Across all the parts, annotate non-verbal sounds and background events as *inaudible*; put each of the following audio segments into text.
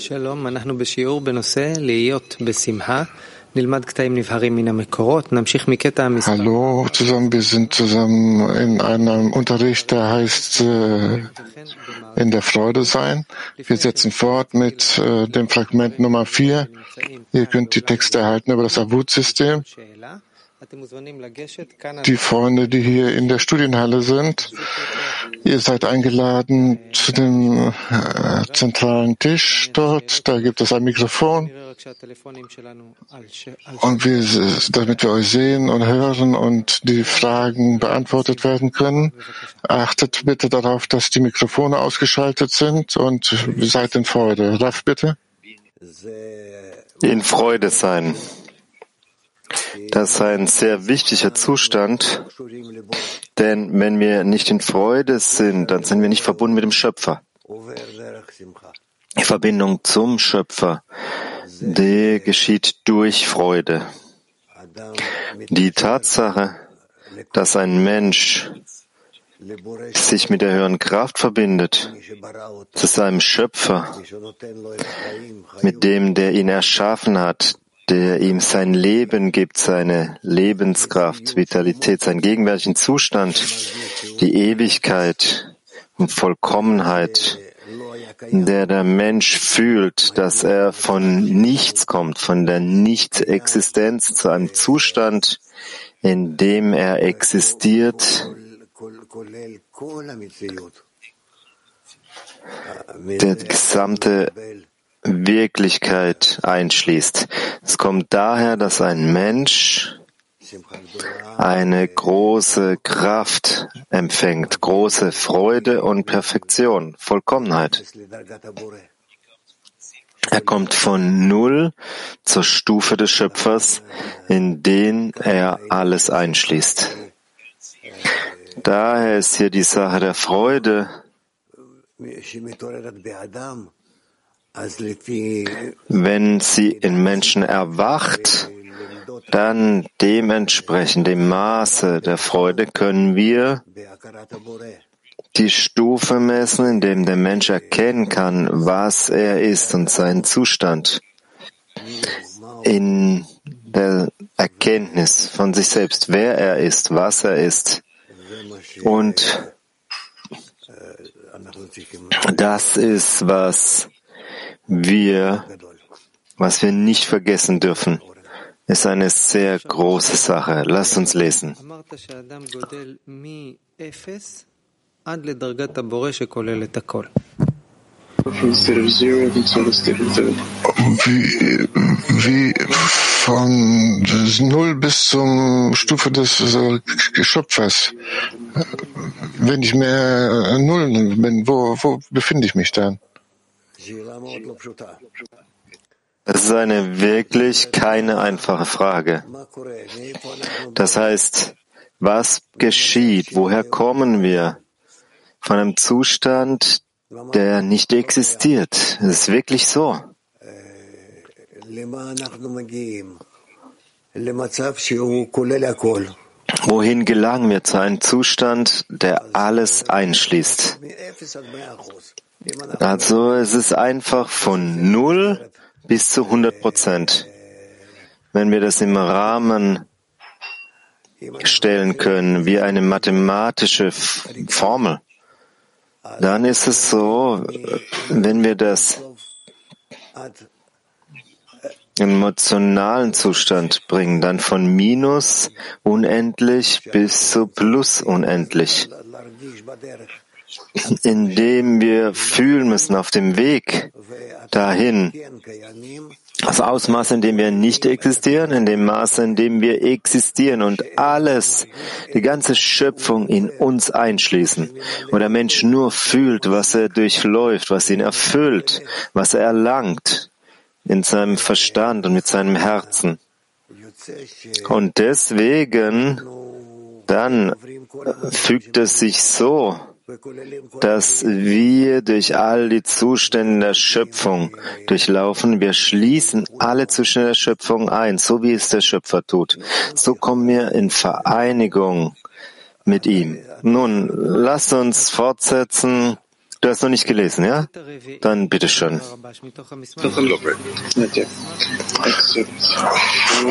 שלום, אנחנו בשיעור בנושא להיות בשמחה. נלמד קטעים נבהרים מן המקורות, נמשיך מקטע המספר. Hallo zusammen, wir sind zusammen in einem Unterricht, der heißt äh, in der Freude sein. Wir setzen fort mit äh, dem Fragment Nummer 4. Ihr könnt die Texte erhalten über das Avut-System. Die Freunde, die hier in der Studienhalle sind, ihr seid eingeladen zu dem äh, zentralen Tisch dort. Da gibt es ein Mikrofon. Und wir, damit wir euch sehen und hören und die Fragen beantwortet werden können, achtet bitte darauf, dass die Mikrofone ausgeschaltet sind und seid in Freude. Raff, bitte. In Freude sein. Das ist ein sehr wichtiger Zustand, denn wenn wir nicht in Freude sind, dann sind wir nicht verbunden mit dem Schöpfer. Die Verbindung zum Schöpfer, die geschieht durch Freude. Die Tatsache, dass ein Mensch sich mit der höheren Kraft verbindet, zu seinem Schöpfer, mit dem, der ihn erschaffen hat, der ihm sein Leben gibt, seine Lebenskraft, Vitalität, seinen gegenwärtigen Zustand, die Ewigkeit und Vollkommenheit, der der Mensch fühlt, dass er von nichts kommt, von der Nicht-Existenz zu einem Zustand, in dem er existiert, der gesamte Wirklichkeit einschließt. Es kommt daher, dass ein Mensch eine große Kraft empfängt, große Freude und Perfektion, Vollkommenheit. Er kommt von Null zur Stufe des Schöpfers, in den er alles einschließt. Daher ist hier die Sache der Freude, wenn sie in Menschen erwacht, dann dementsprechend dem Maße der Freude können wir die Stufe messen, in dem der Mensch erkennen kann, was er ist und seinen Zustand in der Erkenntnis von sich selbst, wer er ist, was er ist. Und das ist, was wir, was wir nicht vergessen dürfen, ist eine sehr große Sache. Lasst uns lesen. Wie, wie von Null bis zum Stufe des äh, Schöpfers. Wenn ich mehr Null bin, wo, wo befinde ich mich dann? Das ist eine wirklich keine einfache Frage. Das heißt, was geschieht? Woher kommen wir? Von einem Zustand, der nicht existiert. Es ist wirklich so. Wohin gelangen wir zu einem Zustand, der alles einschließt? Also es ist einfach von null bis zu 100 Prozent. Wenn wir das im Rahmen stellen können, wie eine mathematische Formel, dann ist es so, wenn wir das im emotionalen Zustand bringen, dann von minus unendlich bis zu plus unendlich indem wir fühlen müssen auf dem Weg dahin. Das Ausmaß, in dem wir nicht existieren, in dem Maße, in dem wir existieren und alles, die ganze Schöpfung in uns einschließen. Und der Mensch nur fühlt, was er durchläuft, was ihn erfüllt, was er erlangt in seinem Verstand und mit seinem Herzen. Und deswegen dann fügt es sich so, dass wir durch all die Zustände der Schöpfung durchlaufen. Wir schließen alle Zustände der Schöpfung ein, so wie es der Schöpfer tut. So kommen wir in Vereinigung mit ihm. Nun, lasst uns fortsetzen Du hast noch nicht gelesen, ja? Dann bitteschön.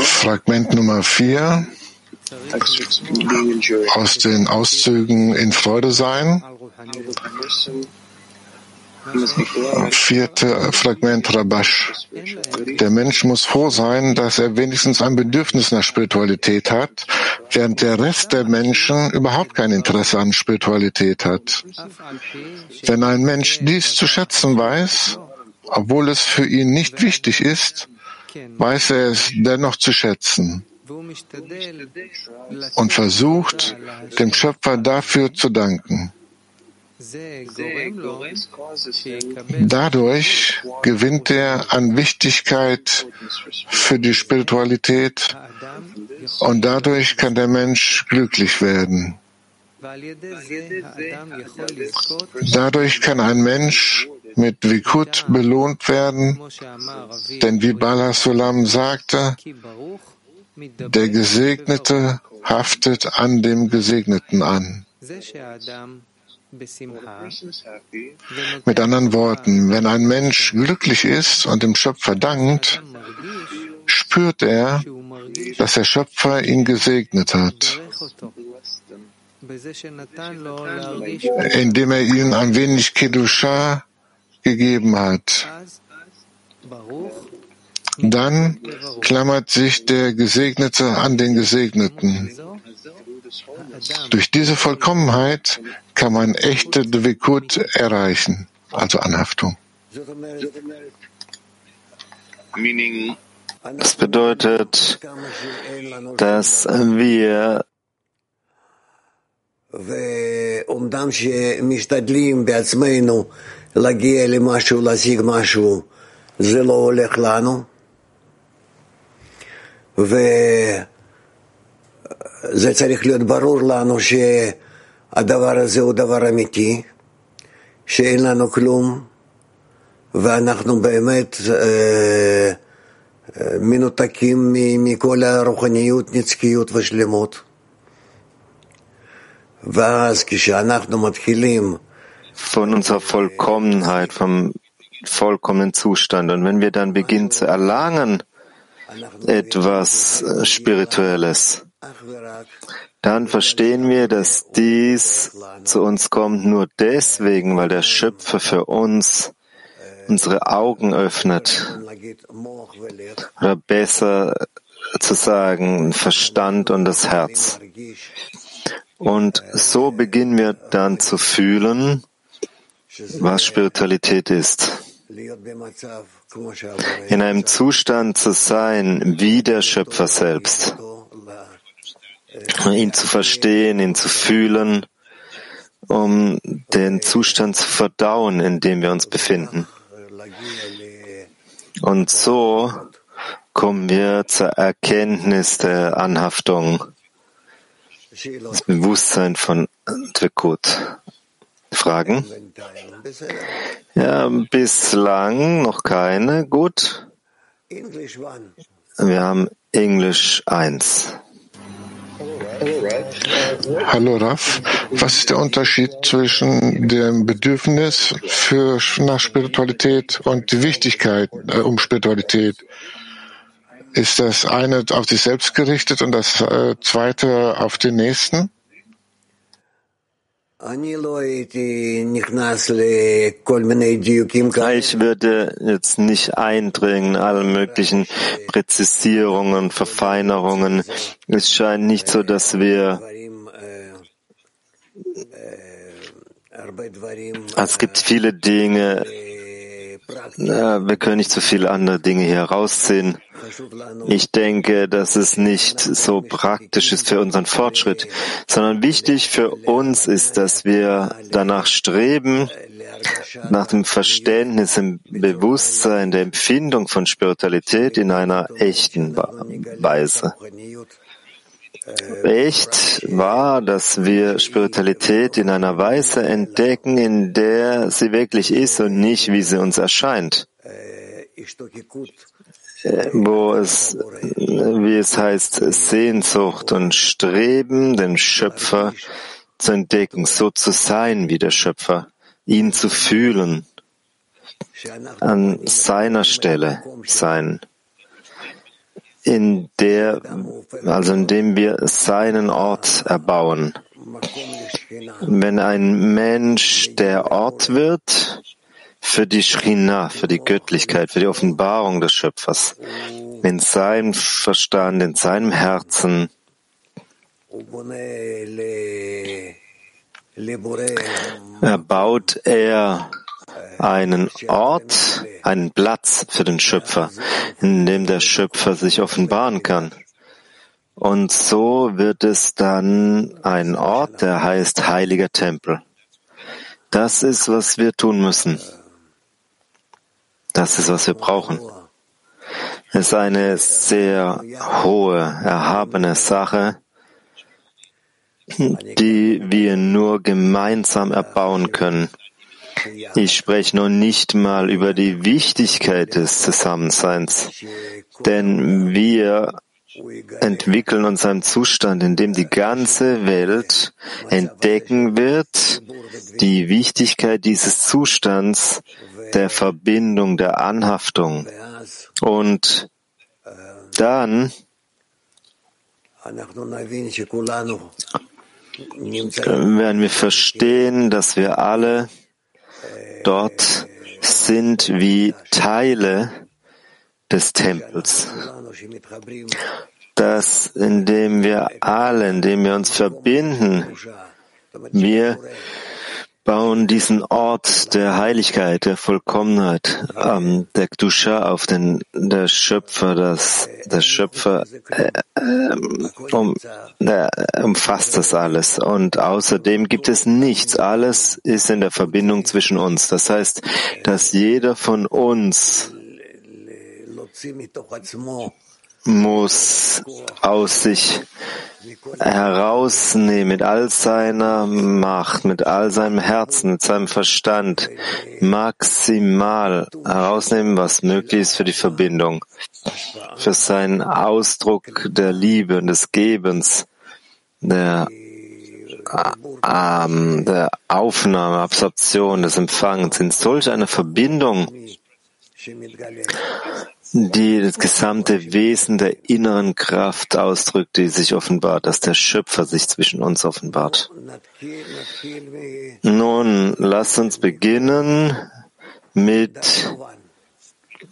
Fragment Nummer 4 aus den Auszügen in Freude sein. Vierte Fragment Rabash. Der Mensch muss froh sein, dass er wenigstens ein Bedürfnis nach Spiritualität hat, während der Rest der Menschen überhaupt kein Interesse an Spiritualität hat. Wenn ein Mensch dies zu schätzen weiß, obwohl es für ihn nicht wichtig ist, weiß er es dennoch zu schätzen und versucht, dem Schöpfer dafür zu danken. Dadurch gewinnt er an Wichtigkeit für die Spiritualität und dadurch kann der Mensch glücklich werden. Dadurch kann ein Mensch mit Vikut belohnt werden, denn wie Bala Sulam sagte, der Gesegnete haftet an dem Gesegneten an. Mit anderen Worten, wenn ein Mensch glücklich ist und dem Schöpfer dankt, spürt er, dass der Schöpfer ihn gesegnet hat, indem er ihm ein wenig Kedusha gegeben hat. Dann klammert sich der Gesegnete an den Gesegneten. Durch diese Vollkommenheit kann man echte Dvikut erreichen, also Anhaftung. Das bedeutet, dass wir וזה צריך להיות ברור לנו שהדבר הזה הוא דבר אמיתי, שאין לנו כלום, ואנחנו באמת אה, מנותקים מכל הרוחניות, נצקיות ושלמות. ואז כשאנחנו מתחילים von vollkommenen Zustand. Und wenn wir dann beginnen zu erlangen etwas Spirituelles, dann verstehen wir, dass dies zu uns kommt nur deswegen, weil der Schöpfer für uns unsere Augen öffnet. Oder besser zu sagen, Verstand und das Herz. Und so beginnen wir dann zu fühlen, was Spiritualität ist. In einem Zustand zu sein wie der Schöpfer selbst. Ihn zu verstehen, ihn zu fühlen, um den Zustand zu verdauen, in dem wir uns befinden. Und so kommen wir zur Erkenntnis der Anhaftung, das Bewusstsein von Dvekut. Fragen? Ja, bislang noch keine. Gut. Wir haben Englisch 1. Hallo Raf, was ist der Unterschied zwischen dem Bedürfnis für, nach Spiritualität und die Wichtigkeit äh, um Spiritualität? Ist das eine auf sich selbst gerichtet und das äh, zweite auf den nächsten? Ich würde jetzt nicht eindringen, alle möglichen Präzisierungen, Verfeinerungen. Es scheint nicht so, dass wir es gibt viele Dinge, wir können nicht so viele andere Dinge hier herausziehen. Ich denke, dass es nicht so praktisch ist für unseren Fortschritt, sondern wichtig für uns ist, dass wir danach streben, nach dem Verständnis, im Bewusstsein, der Empfindung von Spiritualität in einer echten Weise. Echt war, dass wir Spiritualität in einer Weise entdecken, in der sie wirklich ist und nicht, wie sie uns erscheint. Wo es, wie es heißt, Sehnsucht und Streben, den Schöpfer zu entdecken, so zu sein wie der Schöpfer. ihn zu fühlen, an seiner Stelle sein, in der, also indem wir seinen Ort erbauen. Wenn ein Mensch der Ort wird für die Shrina, für die Göttlichkeit, für die Offenbarung des Schöpfers, in seinem Verstand, in seinem Herzen, erbaut er einen Ort, einen Platz für den Schöpfer, in dem der Schöpfer sich offenbaren kann. Und so wird es dann ein Ort, der heißt heiliger Tempel. Das ist, was wir tun müssen. Das ist, was wir brauchen. Es ist eine sehr hohe, erhabene Sache, die wir nur gemeinsam erbauen können. Ich spreche noch nicht mal über die Wichtigkeit des Zusammenseins, denn wir entwickeln uns einen Zustand, in dem die ganze Welt entdecken wird, die Wichtigkeit dieses Zustands der Verbindung, der Anhaftung. Und dann werden wir verstehen, dass wir alle dort sind wie Teile des Tempels. Dass indem wir alle, indem wir uns verbinden, wir bauen diesen Ort der Heiligkeit, der Vollkommenheit, ähm, der Gdusha auf den der Schöpfer, das der Schöpfer äh, äh, um, der umfasst das alles und außerdem gibt es nichts. Alles ist in der Verbindung zwischen uns. Das heißt, dass jeder von uns muss aus sich herausnehmen mit all seiner Macht, mit all seinem Herzen, mit seinem Verstand, maximal herausnehmen, was möglich ist für die Verbindung, für seinen Ausdruck der Liebe und des Gebens, der, ähm, der Aufnahme, Absorption, des Empfangens in solch eine Verbindung, die das gesamte Wesen der inneren Kraft ausdrückt, die sich offenbart, dass der Schöpfer sich zwischen uns offenbart. Nun, lasst uns beginnen mit,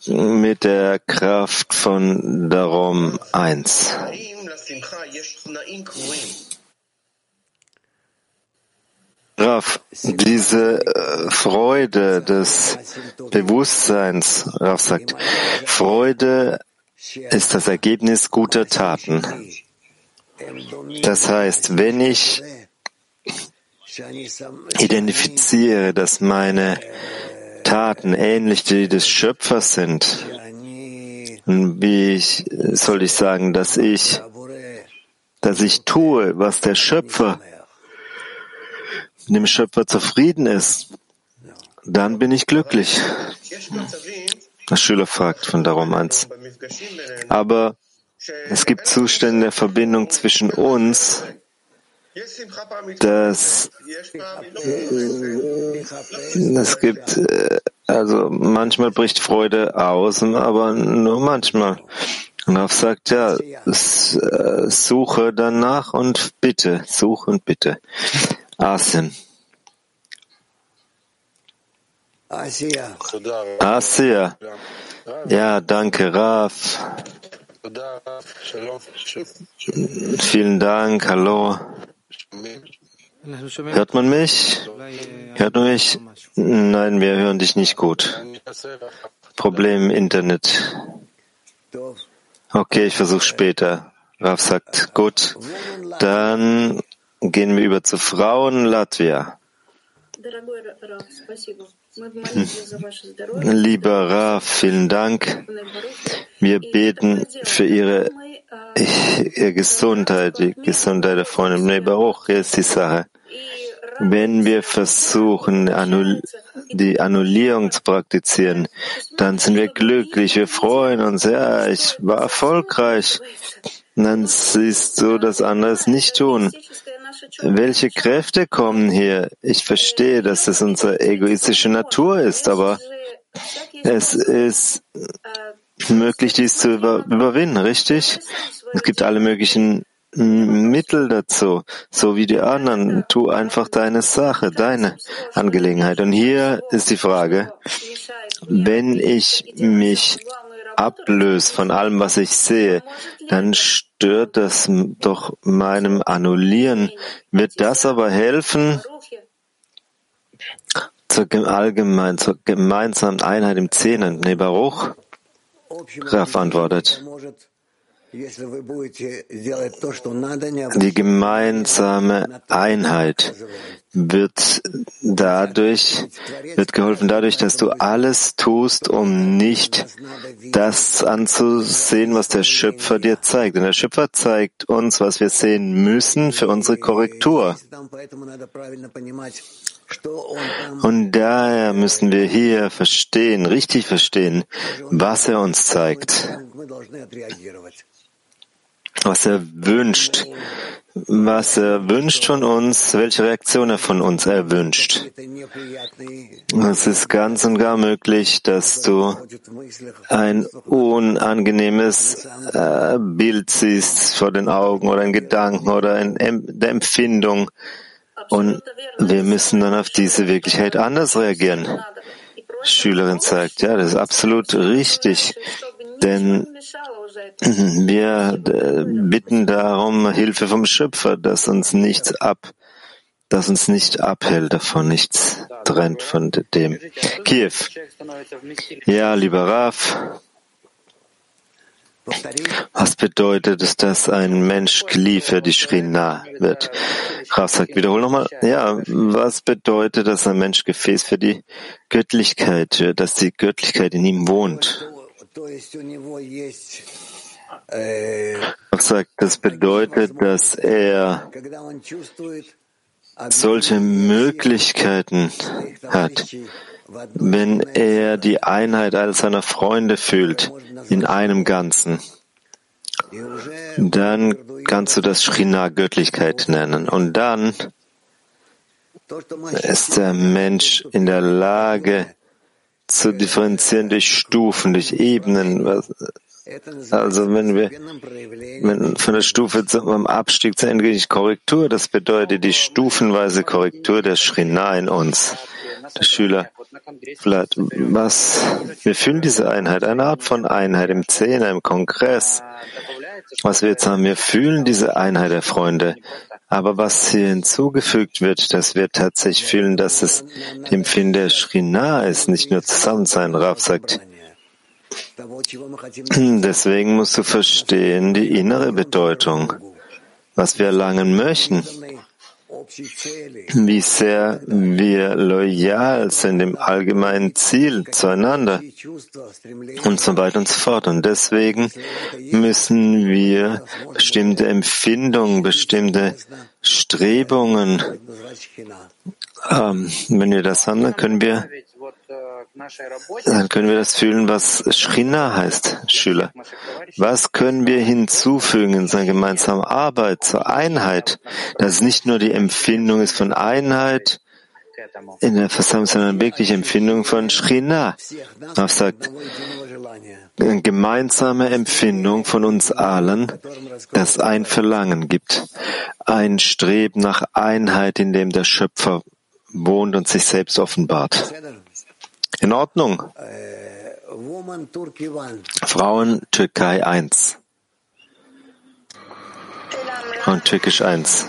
mit der Kraft von Darum 1. Raf, diese äh, Freude des Bewusstseins, Raf sagt, Freude ist das Ergebnis guter Taten. Das heißt, wenn ich identifiziere, dass meine Taten ähnlich die des Schöpfers sind, wie ich, soll ich sagen, dass ich, dass ich tue, was der Schöpfer dem Schöpfer zufrieden ist, dann bin ich glücklich. Der Schüler fragt von darum eins. Aber es gibt Zustände der Verbindung zwischen uns, dass es gibt, äh, also manchmal bricht Freude aus, aber nur manchmal. Und Rav sagt, ja, äh, suche danach und bitte, suche und bitte. Asien. Asia. Ja, danke, Raf. Vielen Dank, hallo. Hört man mich? Hört man mich? Nein, wir hören dich nicht gut. Problem im Internet. Okay, ich versuche später. Raf sagt, gut. Dann Gehen wir über zu Frauen Latvia. Lieber Raf, vielen Dank. Wir beten für Ihre, Ihre Gesundheit, die Gesundheit der Freundin. Nee, Baruch, hier ist die Sache. Wenn wir versuchen, die Annullierung zu praktizieren, dann sind wir glücklich, wir freuen uns. Ja, ich war erfolgreich. Und dann siehst du das andere nicht tun. Welche Kräfte kommen hier? Ich verstehe, dass es unsere egoistische Natur ist, aber es ist möglich, dies zu über überwinden, richtig? Es gibt alle möglichen Mittel dazu, so wie die anderen. Tu einfach deine Sache, deine Angelegenheit. Und hier ist die Frage, wenn ich mich ablöse von allem, was ich sehe, dann stört das doch meinem Annullieren. Wird das aber helfen zur, allgemein, zur gemeinsamen Einheit im Zehnen? Nee, Baruch? Raf antwortet. Die gemeinsame Einheit wird dadurch, wird geholfen dadurch, dass du alles tust, um nicht das anzusehen, was der Schöpfer dir zeigt. Und der Schöpfer zeigt uns, was wir sehen müssen für unsere Korrektur. Und daher müssen wir hier verstehen, richtig verstehen, was er uns zeigt was er wünscht, was er wünscht von uns, welche Reaktion er von uns erwünscht. Es ist ganz und gar möglich, dass du ein unangenehmes äh, Bild siehst vor den Augen oder ein Gedanken oder eine Empfindung. Und wir müssen dann auf diese Wirklichkeit anders reagieren. Schülerin sagt, ja, das ist absolut richtig, denn wir äh, bitten darum Hilfe vom Schöpfer, dass uns nichts ab, dass uns nicht abhält davon, nichts trennt von dem. Kiew. Ja, lieber Raf. Was bedeutet es, dass ein Mensch Kli für die Shrina wird? Raf sagt, wiederhol nochmal. Ja, was bedeutet, dass ein Mensch Gefäß für die Göttlichkeit wird, dass die Göttlichkeit in ihm wohnt? Sagt, das bedeutet, dass er solche Möglichkeiten hat, wenn er die Einheit all seiner Freunde fühlt in einem Ganzen. Dann kannst du das Shrina Göttlichkeit nennen. Und dann ist der Mensch in der Lage zu differenzieren durch Stufen, durch Ebenen, also wenn wir wenn von der Stufe zum Abstieg zur endgültigen Korrektur, das bedeutet die stufenweise Korrektur der Shrina in uns. Der Schüler, vielleicht, was, wir fühlen diese Einheit, eine Art von Einheit im Zehner, im Kongress. Was wir jetzt haben, wir fühlen diese Einheit der Freunde. Aber was hier hinzugefügt wird, dass wir tatsächlich fühlen, dass es dem Empfinden der Shrina ist, nicht nur zusammen sein. Rav sagt, *clears throat* Deswegen musst du verstehen die innere Bedeutung, was wir erlangen möchten, wie sehr wir loyal sind im allgemeinen Ziel zueinander und so weiter und so fort. Und deswegen müssen wir bestimmte Empfindungen, bestimmte Strebungen, ähm, wenn wir das haben, dann können wir dann können wir das fühlen, was Shrina heißt, Schüler. Was können wir hinzufügen in seiner gemeinsamen Arbeit zur Einheit, dass es nicht nur die Empfindung ist von Einheit in der Versammlung, sondern wirklich Empfindung von Shrina. Er sagt, eine gemeinsame Empfindung von uns allen, das ein Verlangen gibt, ein Streben nach Einheit, in dem der Schöpfer wohnt und sich selbst offenbart. In Ordnung. Frauen Türkei 1 und Türkisch 1.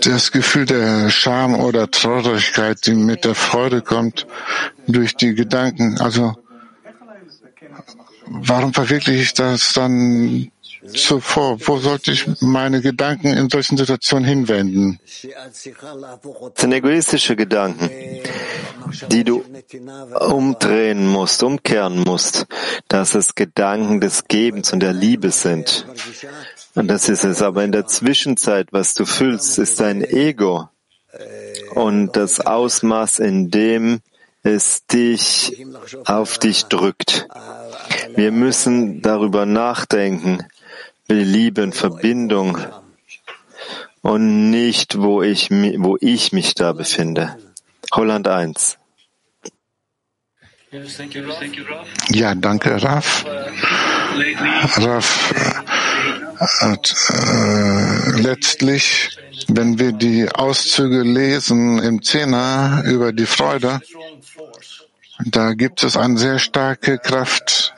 Das Gefühl der Scham oder Traurigkeit, die mit der Freude kommt, durch die Gedanken, also warum verwirkliche ich das dann zuvor, wo sollte ich meine Gedanken in solchen Situationen hinwenden? Sind egoistische Gedanken, die du umdrehen musst, umkehren musst, dass es Gedanken des Gebens und der Liebe sind. Und das ist es. Aber in der Zwischenzeit, was du fühlst, ist dein Ego und das Ausmaß, in dem es dich auf dich drückt. Wir müssen darüber nachdenken, will Liebe und Verbindung und nicht, wo ich, wo ich mich da befinde. Holland 1. Ja, danke, Raf. Raf hat äh, letztlich, wenn wir die Auszüge lesen im Zehner über die Freude, da gibt es eine sehr starke Kraft.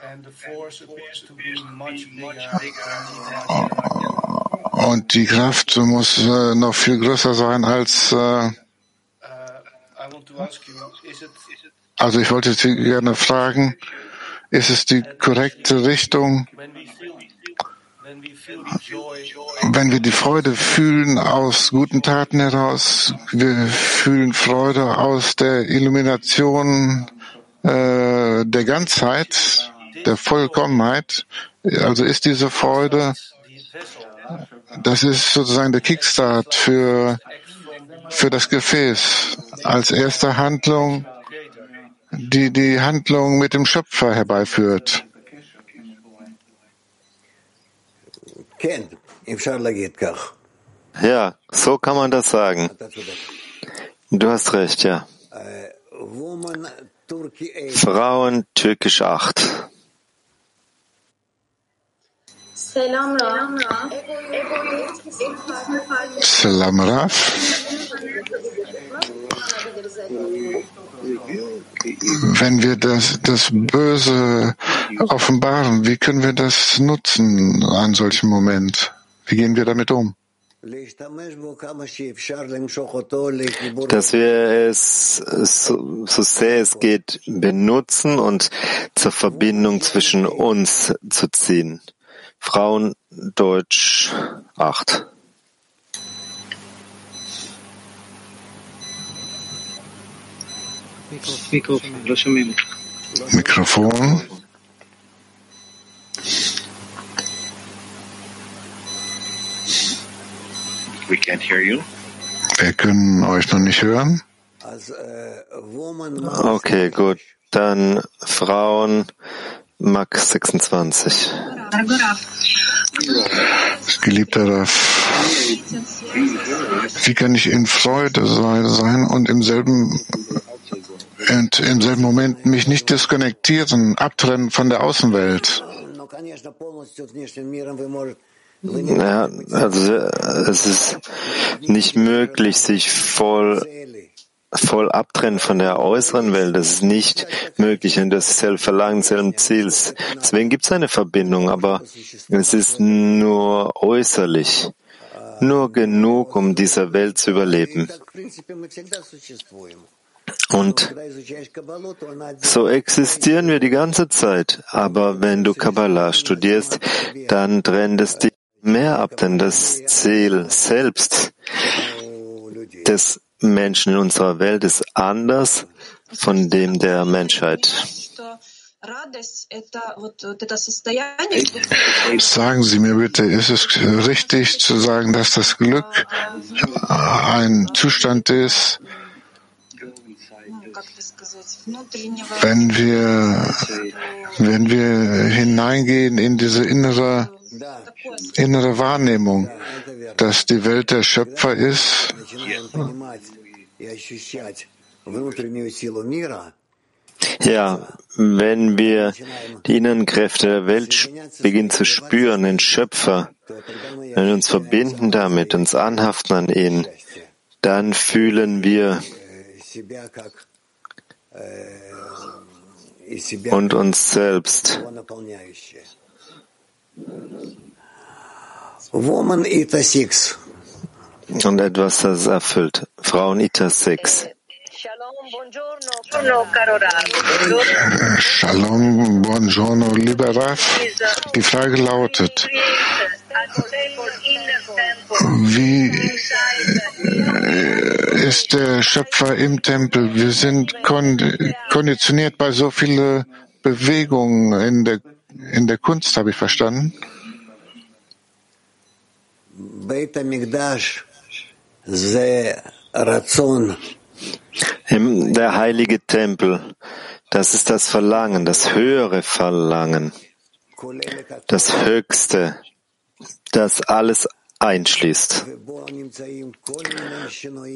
Und die Kraft muss äh, noch viel größer sein als. Äh, also ich wollte Sie gerne fragen, ist es die korrekte Richtung, wenn wir die Freude fühlen aus guten Taten heraus, wir fühlen Freude aus der Illumination äh, der Ganzheit, der Vollkommenheit. Also ist diese Freude, das ist sozusagen der Kickstart für, für das Gefäß als erste Handlung, die die Handlung mit dem Schöpfer herbeiführt. Ja, so kann man das sagen. Du hast recht, ja. Frauen Türkisch 8. Salam Raf. Wenn wir das, das Böse offenbaren, wie können wir das nutzen an solchem Moment? Wie gehen wir damit um? Dass wir es so, so sehr es geht benutzen und zur Verbindung zwischen uns zu ziehen. Frauen Deutsch 8. Mikrofon. We can't hear you. Wir können euch noch nicht hören. Okay, gut. Dann Frauen Max 26. Geliebter Raf, wie kann ich in Freude sein und im selben, und im selben Moment mich nicht diskonnektieren, abtrennen von der Außenwelt? Ja, also es ist nicht möglich, sich voll voll abtrennen von der äußeren Welt. Das ist nicht möglich und das ist selbe Verlangen selben Ziels. Deswegen gibt es eine Verbindung, aber es ist nur äußerlich, nur genug, um dieser Welt zu überleben. Und so existieren wir die ganze Zeit. Aber wenn du Kabbalah studierst, dann trennt es dich mehr ab, denn das Ziel selbst des Menschen in unserer Welt ist anders von dem der Menschheit. Sagen Sie mir bitte, ist es richtig zu sagen, dass das Glück ein Zustand ist, wenn wir, wenn wir hineingehen in diese innere, innere Wahrnehmung, dass die Welt der Schöpfer ist ja, wenn wir die inneren Kräfte der Welt beginnen zu spüren, den Schöpfer, wenn wir uns verbinden damit, uns anhaften an ihn, dann fühlen wir und uns selbst. Woman Ita 6. Und etwas, das erfüllt. Frauen Ita 6. Shalom, buongiorno, lieber Raf. Die Frage lautet, wie ist der Schöpfer im Tempel? Wir sind konditioniert bei so vielen Bewegungen in der, in der Kunst, habe ich verstanden. Im, der heilige Tempel, das ist das Verlangen, das höhere Verlangen, das Höchste, das alles einschließt.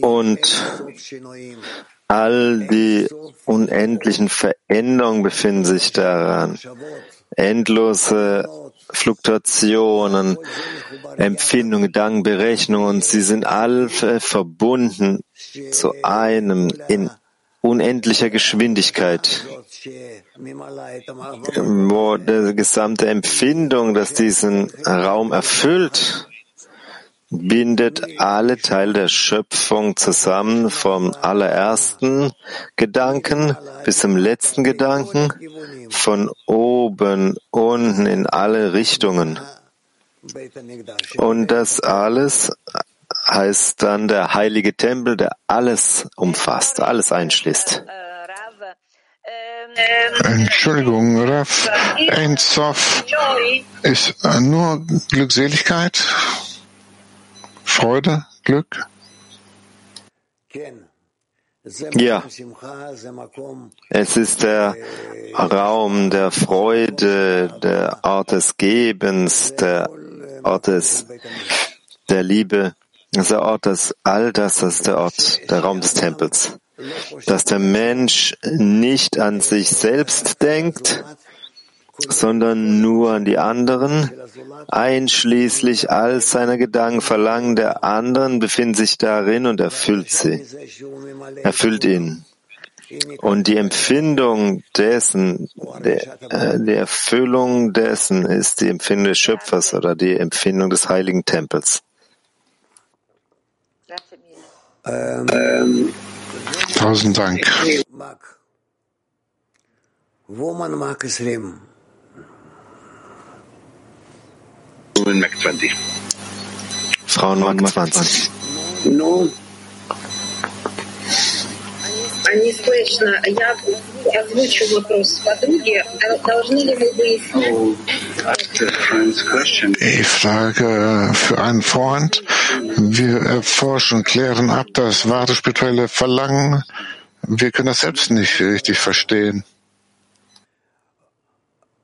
Und all die unendlichen Veränderungen befinden sich daran. Endlose Fluktuationen, Empfindungen, Gedanken, Berechnungen, und sie sind alle verbunden zu einem in unendlicher Geschwindigkeit, wo die gesamte Empfindung, das diesen Raum erfüllt, bindet alle Teile der Schöpfung zusammen vom allerersten Gedanken bis zum letzten Gedanken, von oben, unten in alle Richtungen. Und das alles heißt dann der heilige Tempel, der alles umfasst, alles einschließt. Entschuldigung, Raf, Ensof ist nur Glückseligkeit? Freude, Glück? Ja, es ist der Raum der Freude, der Ort des Gebens, der Ort des, der Liebe. Das ist der Ort des all das, das ist der Ort, der Raum des Tempels. Dass der Mensch nicht an sich selbst denkt, sondern nur an die anderen, einschließlich all seiner Gedanken, Verlangen der anderen befinden sich darin und erfüllt sie, erfüllt ihn. Und die Empfindung dessen, der, äh, die Erfüllung dessen ist die Empfindung des Schöpfers oder die Empfindung des heiligen Tempels. Ähm, Tausend Dank. Woman Mark Slim. Frauenmark 20. Ну, не слышно. Я озвучу вопрос подруги. Должны ли мы выяснить? Ich frage für einen Freund, wir erforschen, klären ab das wahre spirituelle Verlangen. Wir können das selbst nicht richtig verstehen.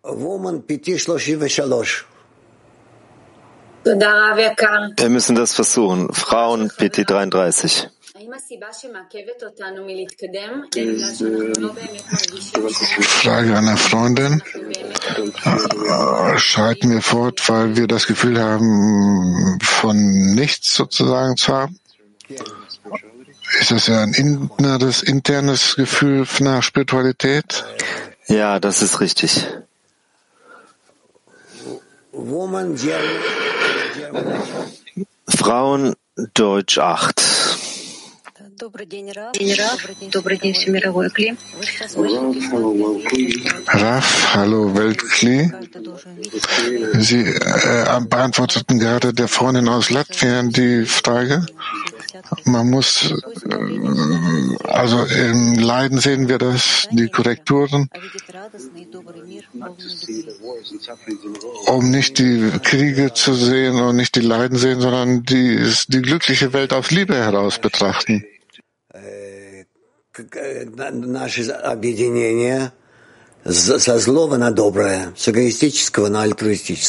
Woman PT 33. Wir müssen das versuchen. Frauen PT 33. Frage einer Freundin. Schreiten wir fort, weil wir das Gefühl haben, von nichts sozusagen zu haben? Ist das ja ein inneres, internes Gefühl nach Spiritualität? Ja, das ist richtig. Frauen Deutsch 8. Raf, hallo Weltkli. Sie äh, beantworteten gerade der Freundin aus Latvien die Frage. Man muss, äh, also im Leiden sehen wir das, die Korrekturen, um nicht die Kriege zu sehen und nicht die Leiden sehen, sondern die, die glückliche Welt aus Liebe heraus betrachten.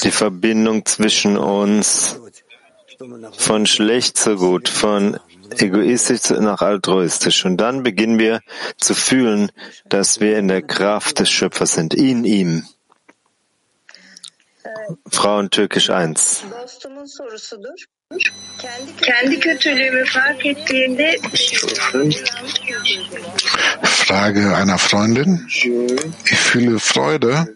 Die Verbindung zwischen uns von schlecht zu gut, von egoistisch nach altruistisch. Und dann beginnen wir zu fühlen, dass wir in der Kraft des Schöpfers sind, in ihm. Frauen Türkisch 1. Kendi kötülüğümü fark ettiğimde Frage einer Freundin. Ich fühle Freude,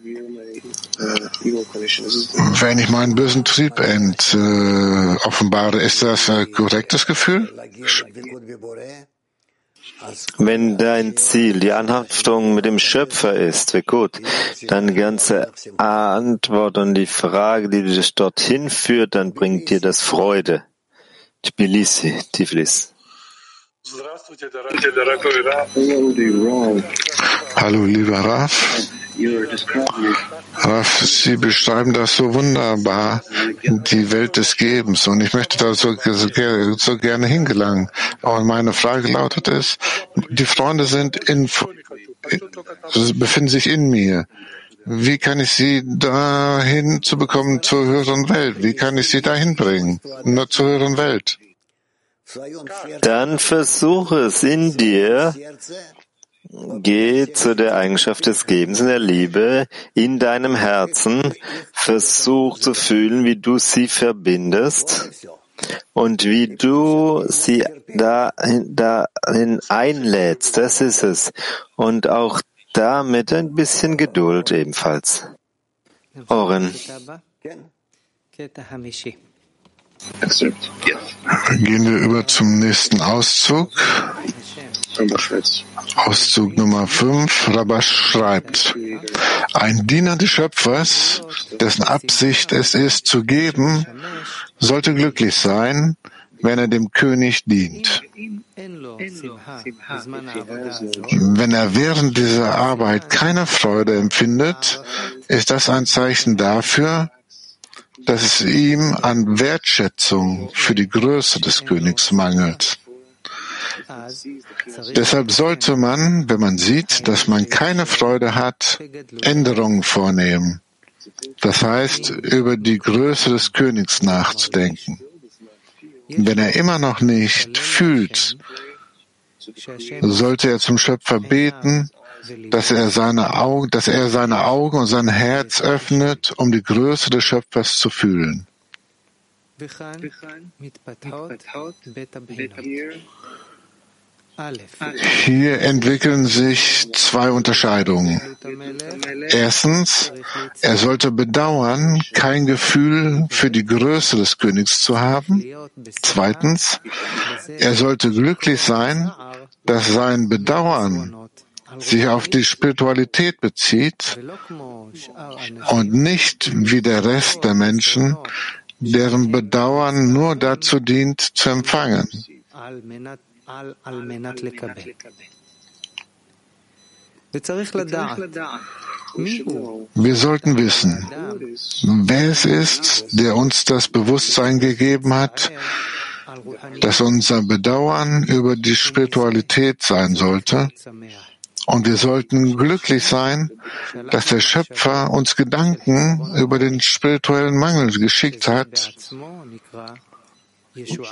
wenn ich meinen bösen Trieb ent, äh, offenbare. Ist das ein korrektes Gefühl? Wenn dein Ziel die Anhaftung mit dem Schöpfer ist, wie gut, dann die ganze Antwort und die Frage, die dich dorthin führt, dann bringt dir das Freude. Tbilisi, Tiflis. Hallo, lieber Raf. Raf, Sie beschreiben das so wunderbar, die Welt des Gebens. Und ich möchte da so, so, so gerne hingelangen. Aber meine Frage lautet es, die Freunde sind in, befinden sich in mir. Wie kann ich sie dahin zu bekommen zur höheren Welt? Wie kann ich sie dahin bringen? Nur zur höheren Welt. Dann versuche es in dir, Geh zu der Eigenschaft des Gebens in der Liebe in deinem Herzen. Versuch zu fühlen, wie du sie verbindest und wie du sie dahin, dahin einlädst. Das ist es. Und auch damit ein bisschen Geduld ebenfalls. Oren. Gehen wir über zum nächsten Auszug. Auszug Nummer 5. Rabash schreibt, ein Diener des Schöpfers, dessen Absicht es ist zu geben, sollte glücklich sein, wenn er dem König dient. Wenn er während dieser Arbeit keine Freude empfindet, ist das ein Zeichen dafür, dass es ihm an Wertschätzung für die Größe des Königs mangelt. Deshalb sollte man, wenn man sieht, dass man keine Freude hat, Änderungen vornehmen. Das heißt, über die Größe des Königs nachzudenken. Wenn er immer noch nicht fühlt, sollte er zum Schöpfer beten, dass er seine Augen, dass er seine Augen und sein Herz öffnet, um die Größe des Schöpfers zu fühlen. Hier entwickeln sich zwei Unterscheidungen. Erstens, er sollte bedauern, kein Gefühl für die Größe des Königs zu haben. Zweitens, er sollte glücklich sein, dass sein Bedauern sich auf die Spiritualität bezieht und nicht wie der Rest der Menschen, deren Bedauern nur dazu dient, zu empfangen. Wir sollten wissen, wer es ist, der uns das Bewusstsein gegeben hat, dass unser Bedauern über die Spiritualität sein sollte. Und wir sollten glücklich sein, dass der Schöpfer uns Gedanken über den spirituellen Mangel geschickt hat,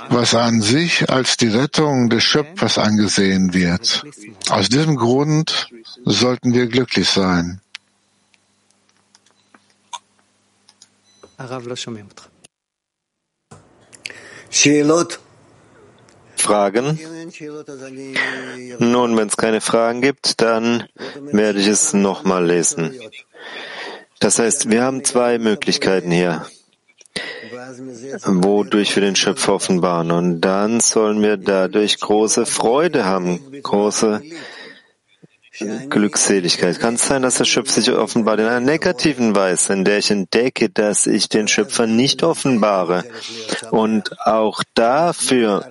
was an sich als die Rettung des Schöpfers angesehen wird. Aus diesem Grund sollten wir glücklich sein. Fragen? Nun, wenn es keine Fragen gibt, dann werde ich es nochmal lesen. Das heißt, wir haben zwei Möglichkeiten hier wodurch wir den Schöpfer offenbaren. Und dann sollen wir dadurch große Freude haben, große Glückseligkeit. Kann es sein, dass der Schöpfer sich offenbart in einer negativen Weise, in der ich entdecke, dass ich den Schöpfer nicht offenbare. Und auch dafür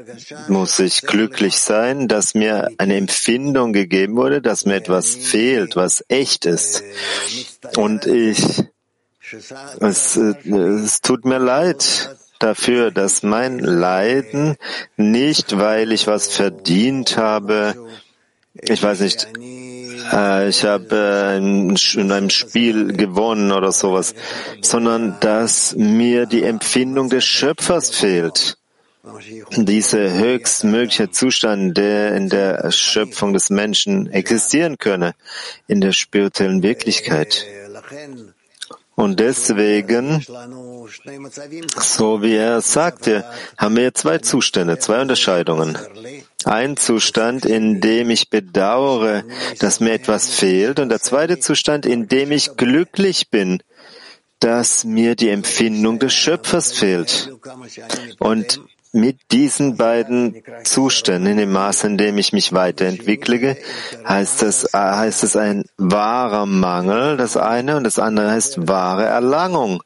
muss ich glücklich sein, dass mir eine Empfindung gegeben wurde, dass mir etwas fehlt, was echt ist. Und ich es, es tut mir leid dafür, dass mein Leiden nicht, weil ich was verdient habe, ich weiß nicht, äh, ich habe äh, in einem Spiel gewonnen oder sowas, sondern dass mir die Empfindung des Schöpfers fehlt. Dieser höchstmögliche Zustand, der in der Schöpfung des Menschen existieren könne, in der spirituellen Wirklichkeit. Und deswegen, so wie er sagte, haben wir zwei Zustände, zwei Unterscheidungen. Ein Zustand, in dem ich bedauere, dass mir etwas fehlt, und der zweite Zustand, in dem ich glücklich bin, dass mir die Empfindung des Schöpfers fehlt. Und mit diesen beiden Zuständen, in dem Maß, in dem ich mich weiterentwickle, heißt es, heißt es ein wahrer Mangel, das eine, und das andere heißt wahre Erlangung.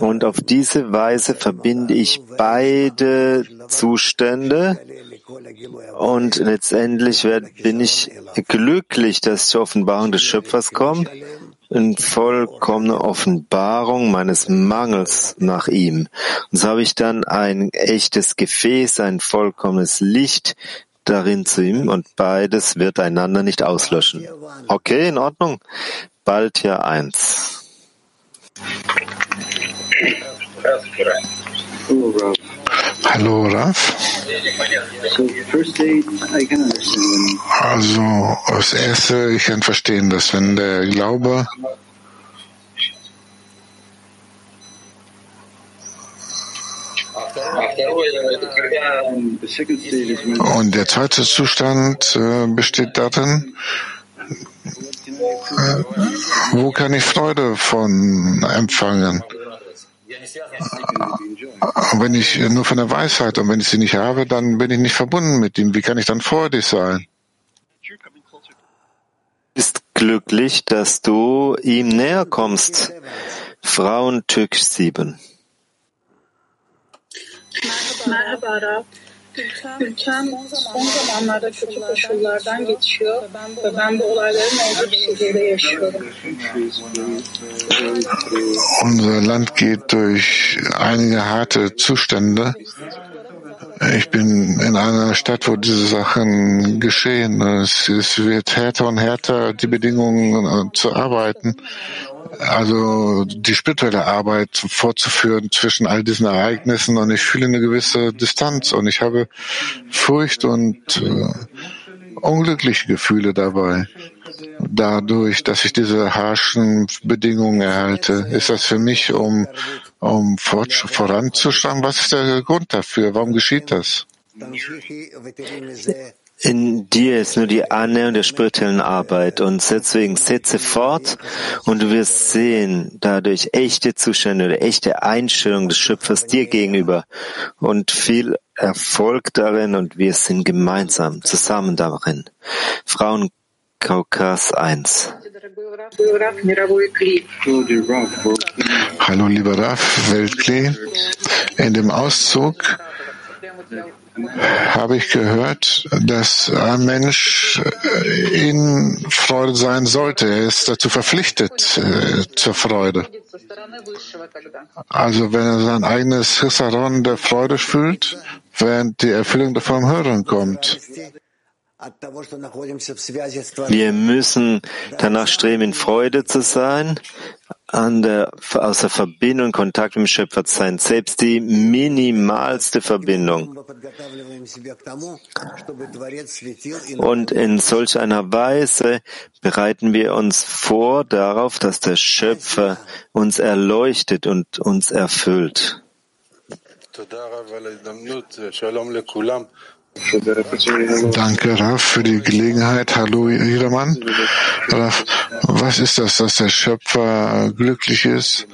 Und auf diese Weise verbinde ich beide Zustände und letztendlich bin ich glücklich, dass zur Offenbarung des Schöpfers kommt in vollkommene Offenbarung meines Mangels nach ihm. Und so habe ich dann ein echtes Gefäß, ein vollkommenes Licht, darin zu ihm und beides wird einander nicht auslöschen. Okay, in Ordnung. Bald hier eins. Hallo Raf. Also das Erste, ich kann verstehen, dass wenn der Glaube Und der zweite Zustand äh, besteht darin, äh, wo kann ich Freude von empfangen? Wenn ich nur von der Weisheit und wenn ich sie nicht habe, dann bin ich nicht verbunden mit ihm. Wie kann ich dann freudig sein? Ist glücklich, dass du ihm näher kommst. Frauen Tück 7. Merhaba Rab. Ülkem son zamanlarda kötü koşullardan geçiyor ve ben bu olayların olduğu bir şehirde yaşıyorum. Unser Land geht durch einige harte Zustände. Ich bin in einer Stadt, wo diese Sachen geschehen. Es, wird härter und härter, die Bedingungen zu arbeiten also die spirituelle Arbeit fortzuführen zwischen all diesen Ereignissen und ich fühle eine gewisse Distanz und ich habe Furcht und äh, unglückliche Gefühle dabei. Dadurch, dass ich diese harschen Bedingungen erhalte, ist das für mich, um, um voranzuschreiben? Was ist der Grund dafür? Warum geschieht das? In dir ist nur die Annäherung der spirituellen Arbeit und deswegen setze fort und du wirst sehen, dadurch echte Zustände oder echte Einstellung des Schöpfers dir gegenüber und viel Erfolg darin und wir sind gemeinsam zusammen darin. Frauen Kaukas 1. Hallo lieber Raf, Weltklee. In dem Auszug habe ich gehört, dass ein Mensch äh, in Freude sein sollte. Er ist dazu verpflichtet äh, zur Freude. Also wenn er sein eigenes Chisaron der Freude fühlt, während die Erfüllung davon Hören kommt. Wir müssen danach streben, in Freude zu sein, an der, aus der Verbindung, Kontakt mit dem Schöpfer zu sein, selbst die minimalste Verbindung. Und in solch einer Weise bereiten wir uns vor darauf, dass der Schöpfer uns erleuchtet und uns erfüllt. Danke, Raf, für die Gelegenheit. Hallo, jedermann. Raf, was ist das, dass der Schöpfer glücklich ist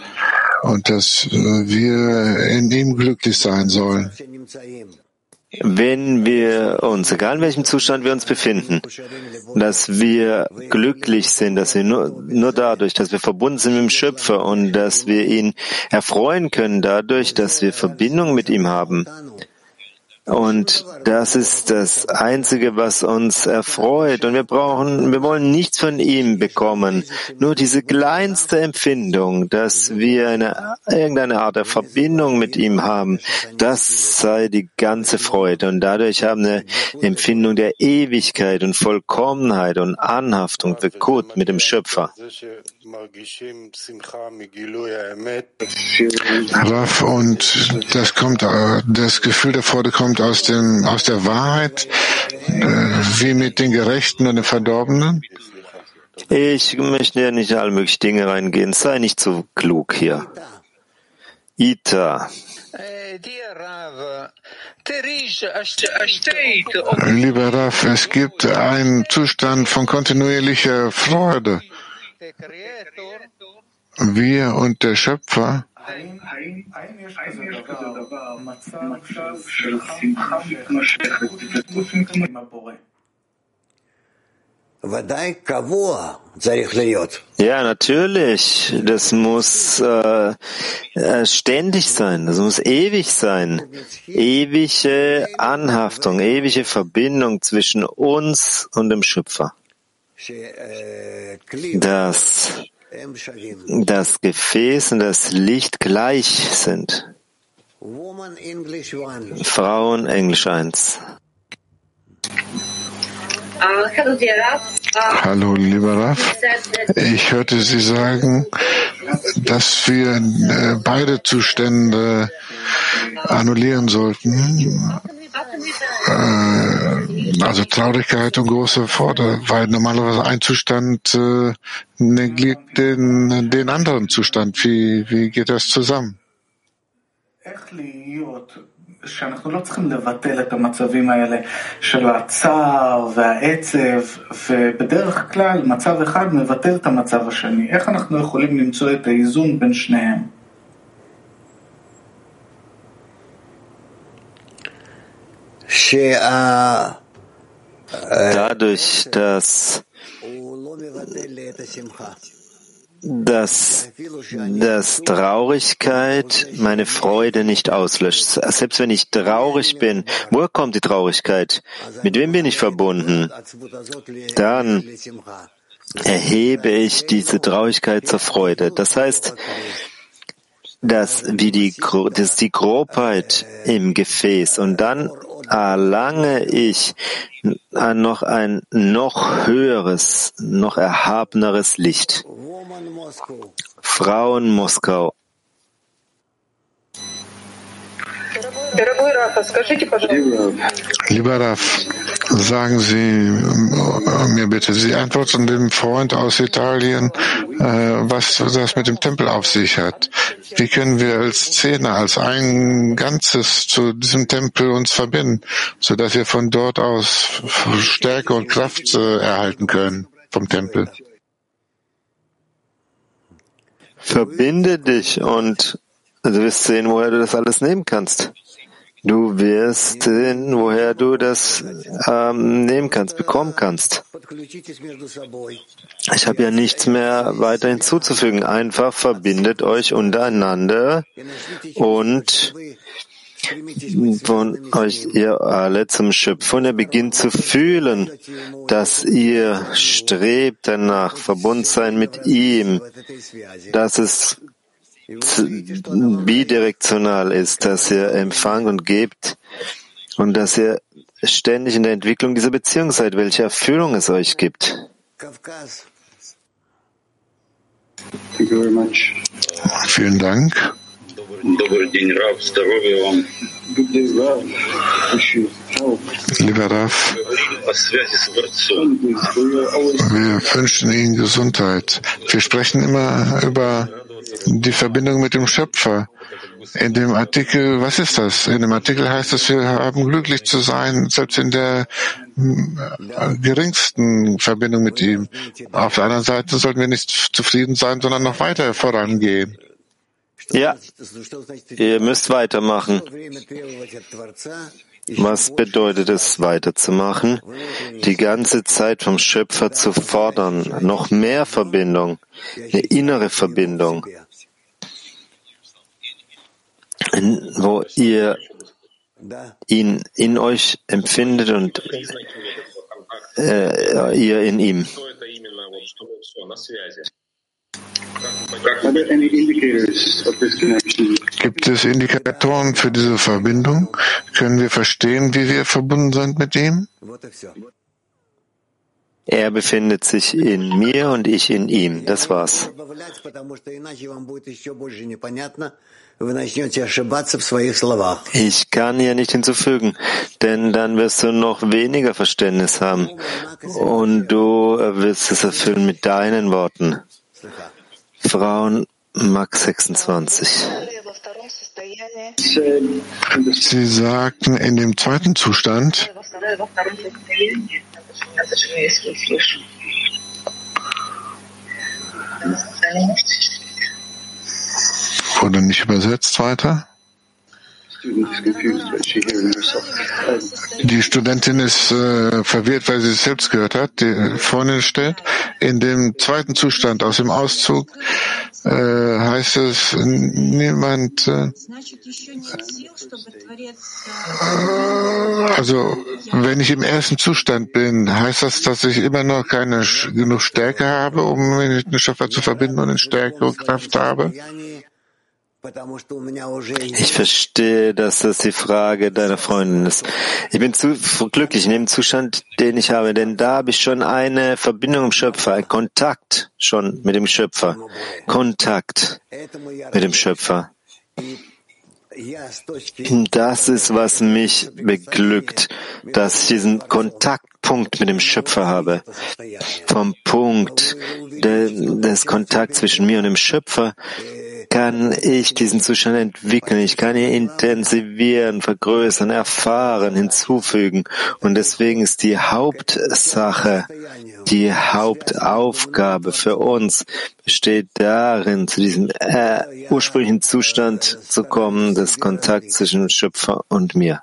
und dass wir in ihm glücklich sein sollen? Wenn wir uns, egal in welchem Zustand wir uns befinden, dass wir glücklich sind, dass wir nur, nur dadurch, dass wir verbunden sind mit dem Schöpfer und dass wir ihn erfreuen können dadurch, dass wir Verbindung mit ihm haben, und das ist das Einzige, was uns erfreut. Und wir brauchen, wir wollen nichts von ihm bekommen. Nur diese kleinste Empfindung, dass wir eine, irgendeine Art der Verbindung mit ihm haben, das sei die ganze Freude. Und dadurch haben wir eine Empfindung der Ewigkeit und Vollkommenheit und Anhaftung, Bekut mit dem Schöpfer. Und das kommt, äh, das Gefühl der Freude kommt aus dem, aus der Wahrheit, äh, wie mit den Gerechten und den Verdorbenen? Ich möchte ja nicht in alle möglichen Dinge reingehen. Sei nicht so klug hier. Ita. Lieber Raf, es gibt einen Zustand von kontinuierlicher Freude. Wir und der Schöpfer ja, natürlich. Das muss äh, äh, ständig sein. Das muss ewig sein. Ewige Anhaftung, ewige Verbindung zwischen uns und dem Schöpfer. Dass das Gefäß und das Licht gleich sind. Frauen Englisch 1. Hallo, lieber Raf. Ich hörte Sie sagen, dass wir äh, beide Zustände annullieren sollten. Äh, also Traurigkeit und große Freude, weil normalerweise ein Zustand äh, negiert den, den anderen Zustand. Wie, wie geht das zusammen? שאנחנו לא צריכים לבטל את המצבים האלה של הצער והעצב, ובדרך כלל מצב אחד מבטל את המצב השני. איך אנחנו יכולים למצוא את האיזון בין שניהם? Dadurch, dass dass, dass Traurigkeit meine Freude nicht auslöscht. Selbst wenn ich traurig bin, woher kommt die Traurigkeit? Mit wem bin ich verbunden? Dann erhebe ich diese Traurigkeit zur Freude. Das heißt, dass, wie die, das ist die Grobheit im Gefäß und dann erlange ich noch ein noch höheres, noch erhabeneres Licht. Frauen Moskau. Lieber Raf, sagen Sie äh, mir bitte, Sie antworten dem Freund aus Italien, äh, was das mit dem Tempel auf sich hat. Wie können wir als Szene, als ein Ganzes zu diesem Tempel uns verbinden, sodass wir von dort aus Stärke und Kraft äh, erhalten können vom Tempel? Verbinde dich und du wirst sehen, woher du das alles nehmen kannst. Du wirst sehen, woher du das ähm, nehmen kannst, bekommen kannst. Ich habe ja nichts mehr weiter hinzuzufügen. Einfach verbindet euch untereinander und von euch ihr alle zum Schöpfer und er beginnt zu fühlen, dass ihr strebt danach, verbunden sein mit ihm, dass es bidirektional ist, dass ihr empfangt und gebt und dass ihr ständig in der Entwicklung dieser Beziehung seid, welche Erfüllung es euch gibt. Vielen Dank. Lieber Raf, wir wünschen Ihnen Gesundheit. Wir sprechen immer über die Verbindung mit dem Schöpfer. In dem Artikel, was ist das? In dem Artikel heißt es, wir haben glücklich zu sein, selbst in der äh, geringsten Verbindung mit ihm. Auf der anderen Seite sollten wir nicht zufrieden sein, sondern noch weiter vorangehen. Ja, ihr müsst weitermachen. Was bedeutet es, weiterzumachen? Die ganze Zeit vom Schöpfer zu fordern, noch mehr Verbindung, eine innere Verbindung, wo ihr ihn in euch empfindet und äh, ihr in ihm. Gibt es Indikatoren für diese Verbindung? Können wir verstehen, wie wir verbunden sind mit ihm? Er befindet sich in mir und ich in ihm. Das war's. Ich kann hier nicht hinzufügen, denn dann wirst du noch weniger Verständnis haben und du wirst es erfüllen mit deinen Worten. Frauen Max 26. Sie sagten in dem zweiten Zustand, wurde nicht übersetzt weiter? Die Studentin ist äh, verwirrt, weil sie es selbst gehört hat. Die vorne steht, in dem zweiten Zustand aus dem Auszug äh, heißt es, niemand. Äh, also, wenn ich im ersten Zustand bin, heißt das, dass ich immer noch keine genug Stärke habe, um mich mit dem Schöpfer zu verbinden und in Stärke und Kraft habe? Ich verstehe, dass das die Frage deiner Freundin ist. Ich bin zu glücklich in dem Zustand, den ich habe, denn da habe ich schon eine Verbindung im Schöpfer, einen Kontakt schon mit dem Schöpfer. Kontakt mit dem Schöpfer. Das ist, was mich beglückt, dass ich diesen Kontaktpunkt mit dem Schöpfer habe. Vom Punkt des Kontakts zwischen mir und dem Schöpfer kann ich diesen Zustand entwickeln. Ich kann ihn intensivieren, vergrößern, erfahren, hinzufügen. Und deswegen ist die Hauptsache, die Hauptaufgabe für uns besteht darin, zu diesem äh, ursprünglichen Zustand zu kommen, des Kontakts zwischen Schöpfer und mir.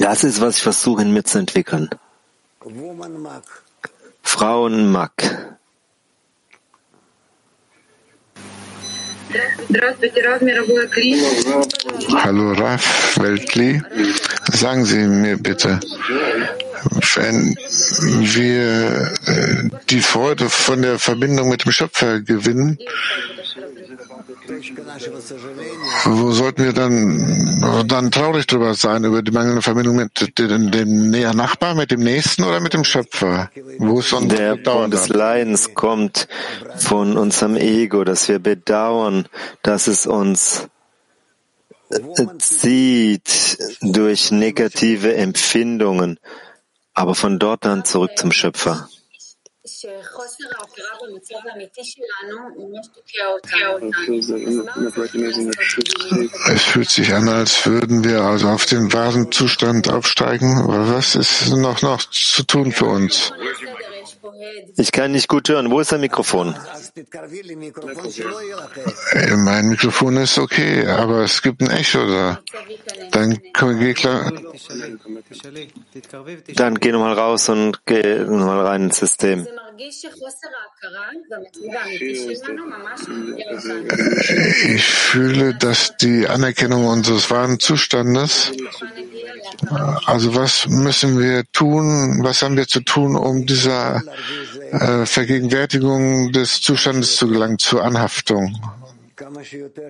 Das ist, was ich versuche in mir zu entwickeln. Frauen Hallo Raf Weltli. Sagen Sie mir bitte, wenn wir äh, die Freude von der Verbindung mit dem Schöpfer gewinnen, wo sollten wir dann, dann traurig drüber sein, über die mangelnde Verbindung mit dem, dem Nachbar, mit dem Nächsten oder mit dem Schöpfer? Wo ist Der Punkt des Leidens kommt von unserem Ego, dass wir bedauern, dass es uns zieht durch negative Empfindungen, aber von dort dann zurück zum Schöpfer. Es fühlt sich an, als würden wir also auf den wahren Zustand aufsteigen. Was ist noch, noch zu tun für uns? Ich kann nicht gut hören. Wo ist dein Mikrofon? Äh, mein Mikrofon ist okay, aber es gibt ein Echo da. Dann geh klar. Dann geh nochmal raus und geh nochmal rein ins System. Ich fühle, dass die Anerkennung unseres wahren Zustandes, also was müssen wir tun, was haben wir zu tun, um dieser äh, Vergegenwärtigung des Zustandes zu gelangen, zur Anhaftung?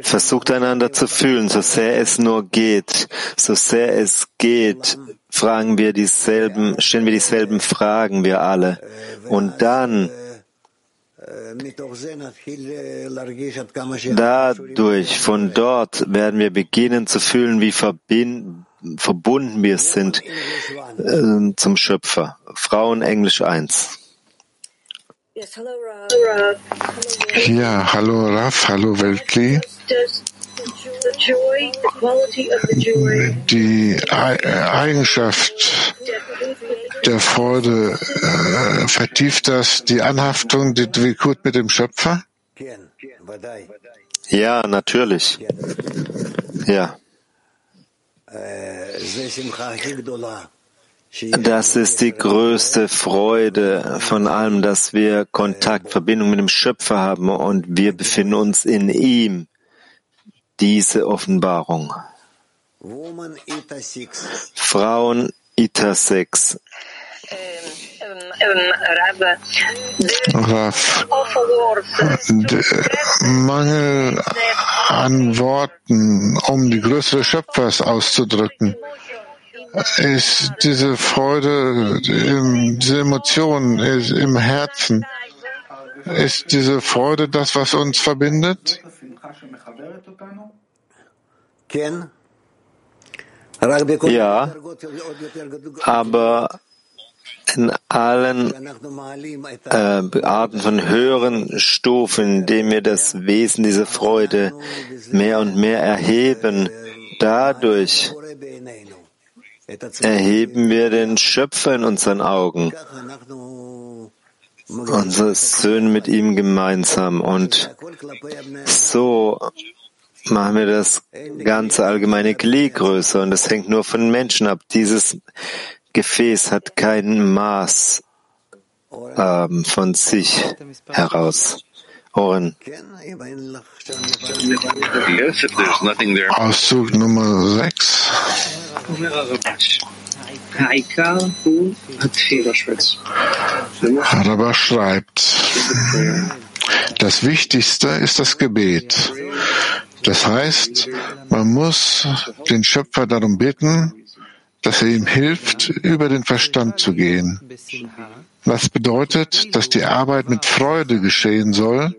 Versucht einander zu fühlen, so sehr es nur geht, so sehr es geht, fragen wir dieselben, stellen wir dieselben Fragen, wir alle. Und dann Dadurch, von dort werden wir beginnen zu fühlen, wie verbunden wir sind äh, zum Schöpfer. Frauen Englisch 1. Ja, hallo Raf, hallo Weltli. Die Eigenschaft der Freude, äh, vertieft das die Anhaftung, die Dvikut mit dem Schöpfer? Ja, natürlich. Ja. Das ist die größte Freude von allem, dass wir Kontakt, Verbindung mit dem Schöpfer haben und wir befinden uns in ihm. Diese Offenbarung. Frauen Ita 6. Raff, Mangel an Worten, um die Größe des Schöpfers auszudrücken, ist diese Freude, diese Emotion im Herzen, ist diese Freude das, was uns verbindet? Ja, aber in allen äh, Arten von höheren Stufen, indem wir das Wesen dieser Freude mehr und mehr erheben, dadurch erheben wir den Schöpfer in unseren Augen, unsere Söhne mit ihm gemeinsam. Und so machen wir das ganze allgemeine Glied größer. Und das hängt nur von Menschen ab. Dieses Gefäß hat kein Maß ähm, von sich heraus. Oren. Auszug Nummer 6. Rabba schreibt, Das Wichtigste ist das Gebet. Das heißt, man muss den Schöpfer darum bitten, dass er ihm hilft, über den Verstand zu gehen. Was bedeutet, dass die Arbeit mit Freude geschehen soll,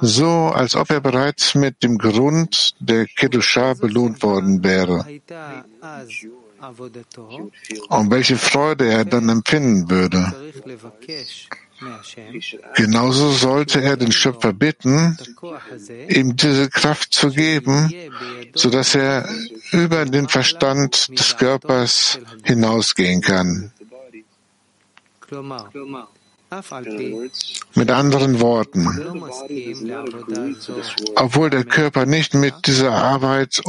so als ob er bereits mit dem Grund der Kedusha belohnt worden wäre. Und welche Freude er dann empfinden würde. Genauso sollte er den Schöpfer bitten, ihm diese Kraft zu geben, so dass er über den Verstand des Körpers hinausgehen kann. Mit anderen Worten, obwohl der Körper nicht mit dieser Arbeit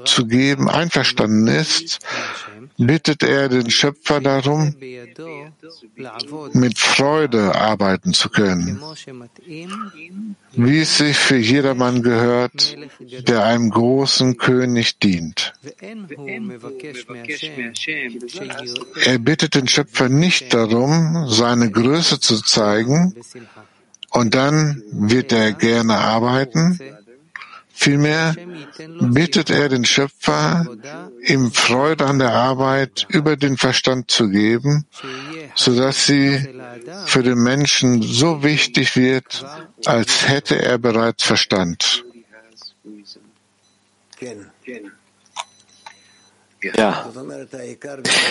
umzugeben einverstanden ist, bittet er den Schöpfer darum, mit Freude arbeiten zu können, wie es sich für jedermann gehört, der einem großen König dient. Er bittet den Schöpfer nicht darum, seine Größe zu zeigen, und dann wird er gerne arbeiten, Vielmehr bittet er den Schöpfer, ihm Freude an der Arbeit über den Verstand zu geben, so dass sie für den Menschen so wichtig wird, als hätte er bereits Verstand. Ja,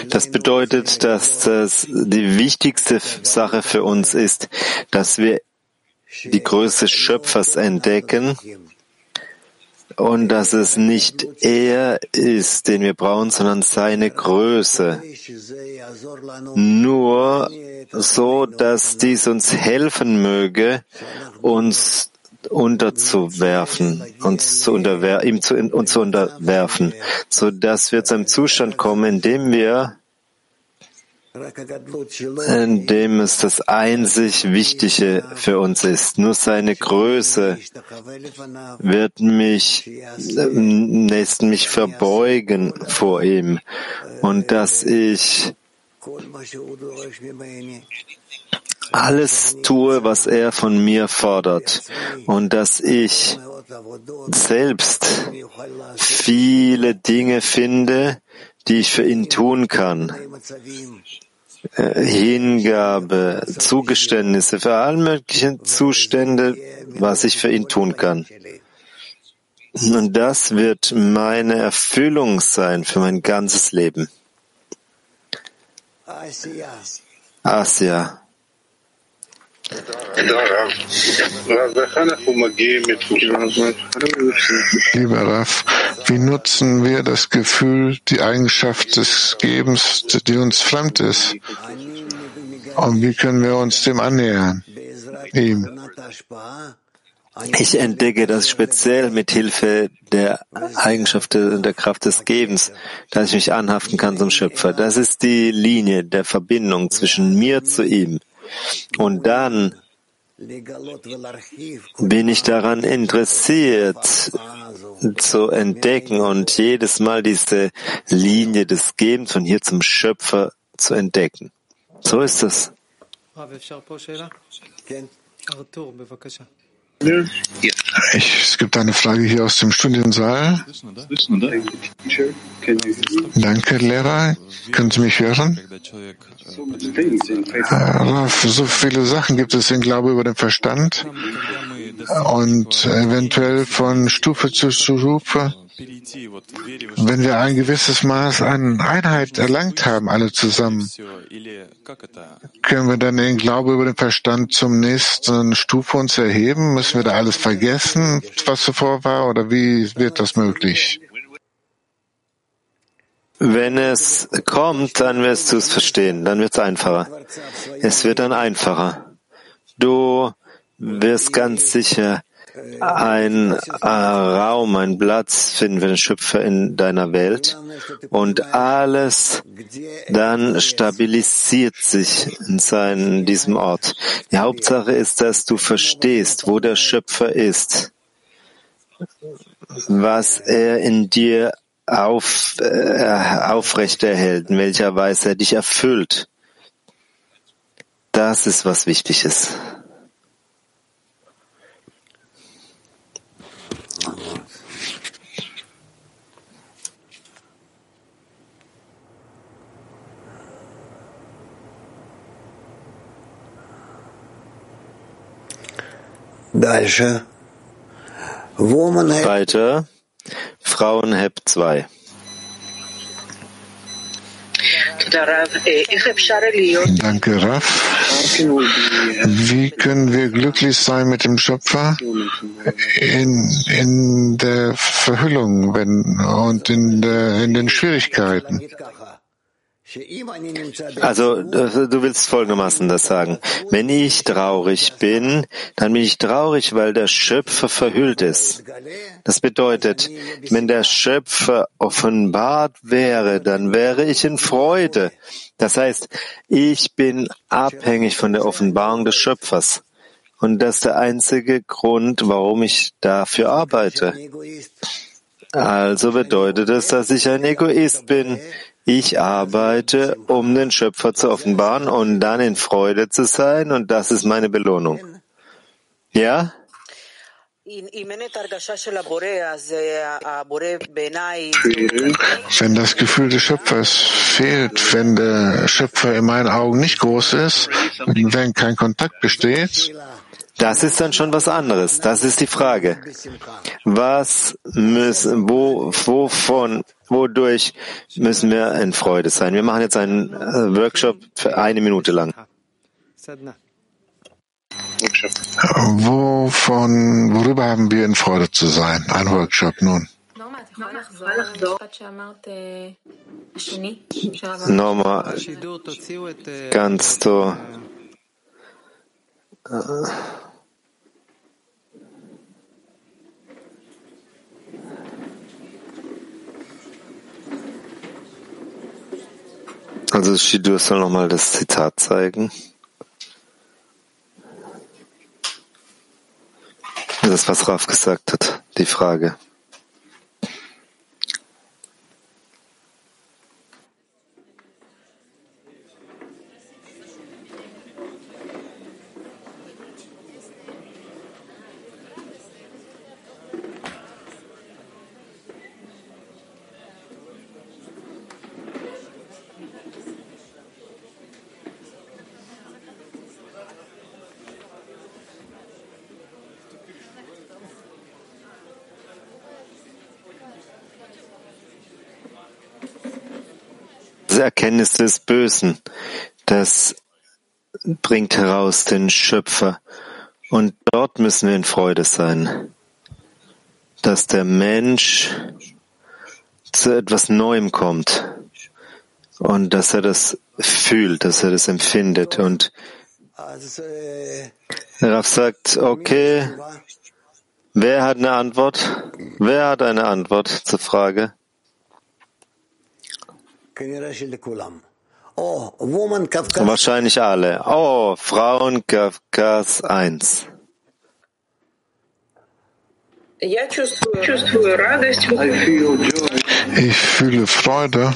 das bedeutet, dass das die wichtigste Sache für uns ist, dass wir die Größe Schöpfers entdecken und dass es nicht er ist, den wir brauchen, sondern seine Größe. Nur so, dass dies uns helfen möge, uns unterzuwerfen, uns zu unterwer ihm zu, uns zu unterwerfen, so dass wir zu einem Zustand kommen, in dem wir in dem es das einzig Wichtige für uns ist. Nur seine Größe wird mich, lässt mich verbeugen vor ihm und dass ich alles tue, was er von mir fordert und dass ich selbst viele Dinge finde, die ich für ihn tun kann. Äh, Hingabe, Zugeständnisse für alle möglichen Zustände, was ich für ihn tun kann. Und das wird meine Erfüllung sein für mein ganzes Leben. Asia. Lieber Raf, wie nutzen wir das Gefühl, die Eigenschaft des Gebens, die uns fremd ist? Und wie können wir uns dem annähern? Ihm. Ich entdecke das speziell mit Hilfe der Eigenschaft und der Kraft des Gebens, dass ich mich anhaften kann zum Schöpfer. Das ist die Linie der Verbindung zwischen mir zu ihm. Und dann bin ich daran interessiert, zu entdecken und jedes Mal diese Linie des Gebens von hier zum Schöpfer zu entdecken. So ist es. Ich, es gibt eine Frage hier aus dem Studiensaal. Danke, Lehrer. Können Sie mich hören? So viele Sachen gibt es in Glaube über den Verstand und eventuell von Stufe zu Stufe wenn wir ein gewisses Maß an Einheit erlangt haben, alle zusammen, können wir dann den Glaube über den Verstand zum nächsten Stufe uns erheben? Müssen wir da alles vergessen, was zuvor war, oder wie wird das möglich? Wenn es kommt, dann wirst du es verstehen, dann wird es einfacher. Es wird dann einfacher. Du wirst ganz sicher ein äh, Raum, ein Platz finden für den Schöpfer in deiner Welt und alles dann stabilisiert sich in, seinem, in diesem Ort. Die Hauptsache ist, dass du verstehst, wo der Schöpfer ist, was er in dir auf, äh, aufrechterhält, in welcher Weise er dich erfüllt. Das ist was Wichtiges. Weiter. Frauenheb 2. Danke, Raff. Wie können wir glücklich sein mit dem Schöpfer in, in der Verhüllung wenn, und in, der, in den Schwierigkeiten? Also du willst folgendermaßen das sagen. Wenn ich traurig bin, dann bin ich traurig, weil der Schöpfer verhüllt ist. Das bedeutet, wenn der Schöpfer offenbart wäre, dann wäre ich in Freude. Das heißt, ich bin abhängig von der Offenbarung des Schöpfers. Und das ist der einzige Grund, warum ich dafür arbeite. Also bedeutet es, dass ich ein Egoist bin. Ich arbeite, um den Schöpfer zu offenbaren und dann in Freude zu sein, und das ist meine Belohnung. Ja? Wenn das Gefühl des Schöpfers fehlt, wenn der Schöpfer in meinen Augen nicht groß ist, wenn kein Kontakt besteht, das ist dann schon was anderes. Das ist die Frage. Was müssen, wo, wovon, wodurch müssen wir in Freude sein? Wir machen jetzt einen äh, Workshop für eine Minute lang. Wovon, worüber haben wir in Freude zu sein? Ein Workshop nun. Norma, kannst du Also Shidur soll nochmal das Zitat zeigen. Das, was Raf gesagt hat, die Frage. Erkenntnis des Bösen, das bringt heraus den Schöpfer. Und dort müssen wir in Freude sein, dass der Mensch zu etwas Neuem kommt und dass er das fühlt, dass er das empfindet. Und Raff sagt, okay, wer hat eine Antwort? Wer hat eine Antwort zur Frage? Wahrscheinlich alle. Oh, Frauen Kafkas 1. Ich fühle Freude,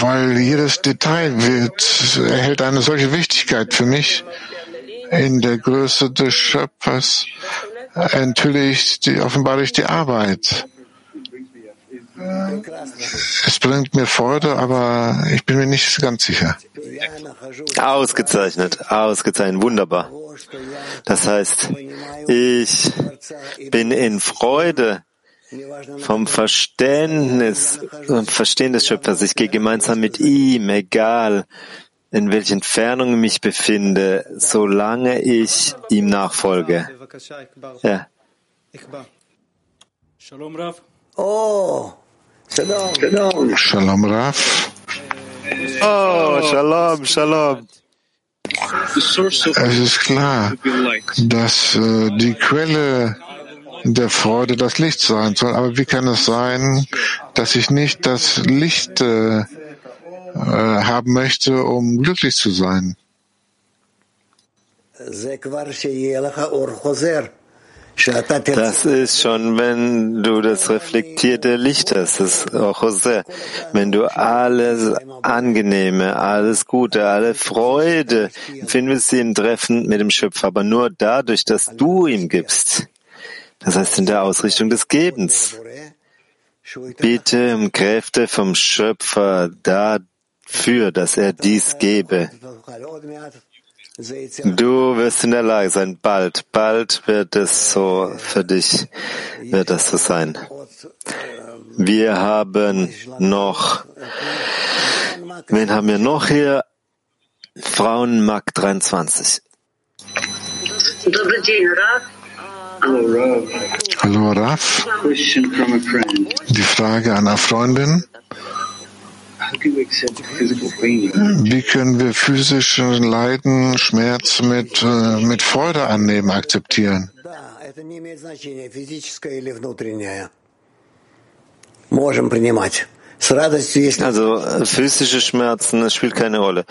weil jedes Detail wird, erhält eine solche Wichtigkeit für mich in der Größe des Schöpfers enthülle ich, die, offenbare ich die Arbeit. Es bringt mir Freude, aber ich bin mir nicht ganz sicher. Ausgezeichnet, ausgezeichnet, wunderbar. Das heißt, ich bin in Freude vom Verständnis, Verstehen des Schöpfers. Ich gehe gemeinsam mit ihm, egal in welcher Entfernung ich mich befinde, solange ich ihm nachfolge. Ja. Shalom Rav. Oh, Shalom. Shalom Rav. Oh, Shalom, Shalom. Es ist klar, dass äh, die Quelle der Freude das Licht sein soll. Aber wie kann es sein, dass ich nicht das Licht äh, äh, haben möchte, um glücklich zu sein. Das ist schon, wenn du das reflektierte Licht hast, das auch Jose. Wenn du alles Angenehme, alles Gute, alle Freude findest du im Treffen mit dem Schöpfer, aber nur dadurch, dass du ihm gibst. Das heißt in der Ausrichtung des Gebens. Bitte um Kräfte vom Schöpfer, da für, dass er dies gebe. Du wirst in der Lage sein, bald, bald wird es so für dich, wird das so sein. Wir haben noch, wen haben wir noch hier? Frauenmarkt 23. Hallo Raf. Die Frage an eine Freundin. Wie können wir physische Leiden, Schmerz mit, äh, mit Freude annehmen, akzeptieren? Also physische Schmerzen, das spielt keine Rolle.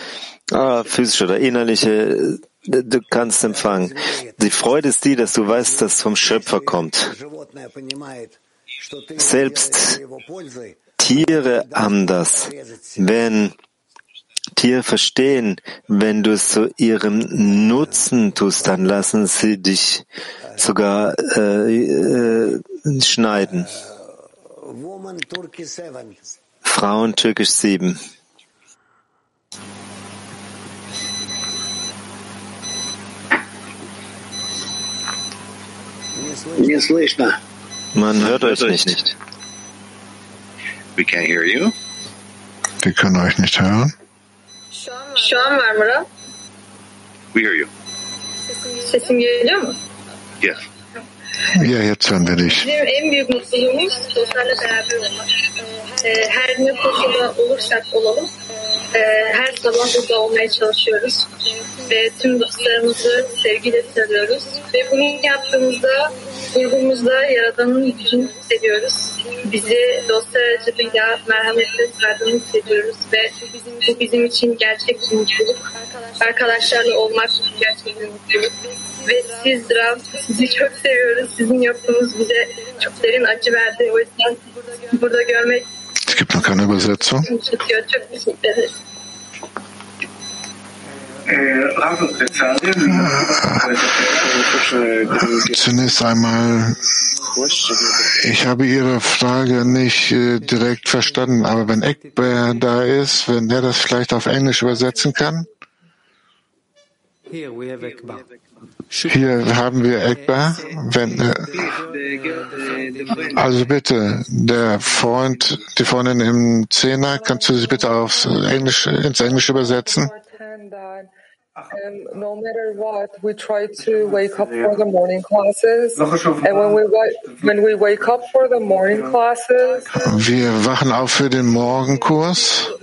Ah, physische oder innerliche, du kannst empfangen. Die Freude ist die, dass du weißt, dass es vom Schöpfer kommt. Selbst Tiere haben das. Wenn Tiere verstehen, wenn du es zu ihrem Nutzen tust, dann lassen sie dich sogar äh, äh, schneiden. Frauen Türkisch 7. Man hört euch nicht. We can't hear you. Wir können euch nicht hören. Şu an var mı? We hear you. Sesim geliyor mu? Yes. Ja, jetzt hören wir dich. Bizim en büyük mutluluğumuz dostlarla beraber olmak. Ee, her ne koşulda olursak olalım, e, her sabah burada olmaya çalışıyoruz. Ve tüm dostlarımızı sevgiyle sarıyoruz. Ve bunu yaptığımızda grubumuzda Yaradan'ın gücünü hissediyoruz. Bizi dostlar aracılığıyla merhametle sardığını hissediyoruz. Ve bu bizim için gerçek bir mutluluk. Arkadaşlarla olmak gerçek bir mutluluk. Ve siz Rav, sizi çok seviyoruz. Sizin yokluğunuz bize çok derin acı verdi. O yüzden burada görmek Es gibt noch keine Übersetzung. ederiz. Zunächst einmal, ich habe Ihre Frage nicht äh, direkt verstanden, aber wenn Eckbär da ist, wenn er das vielleicht auf Englisch übersetzen kann. Here we have Ekbar. Hier haben wir Eckbär. Wenn, also bitte, der Freund, die Freundin im Zehner, kannst du sie bitte aufs Englisch, ins Englische übersetzen? um, no matter what, we try to wake up for the morning classes, and when we when we wake up for the morning classes, Wir wachen auf für den Morgenkurs.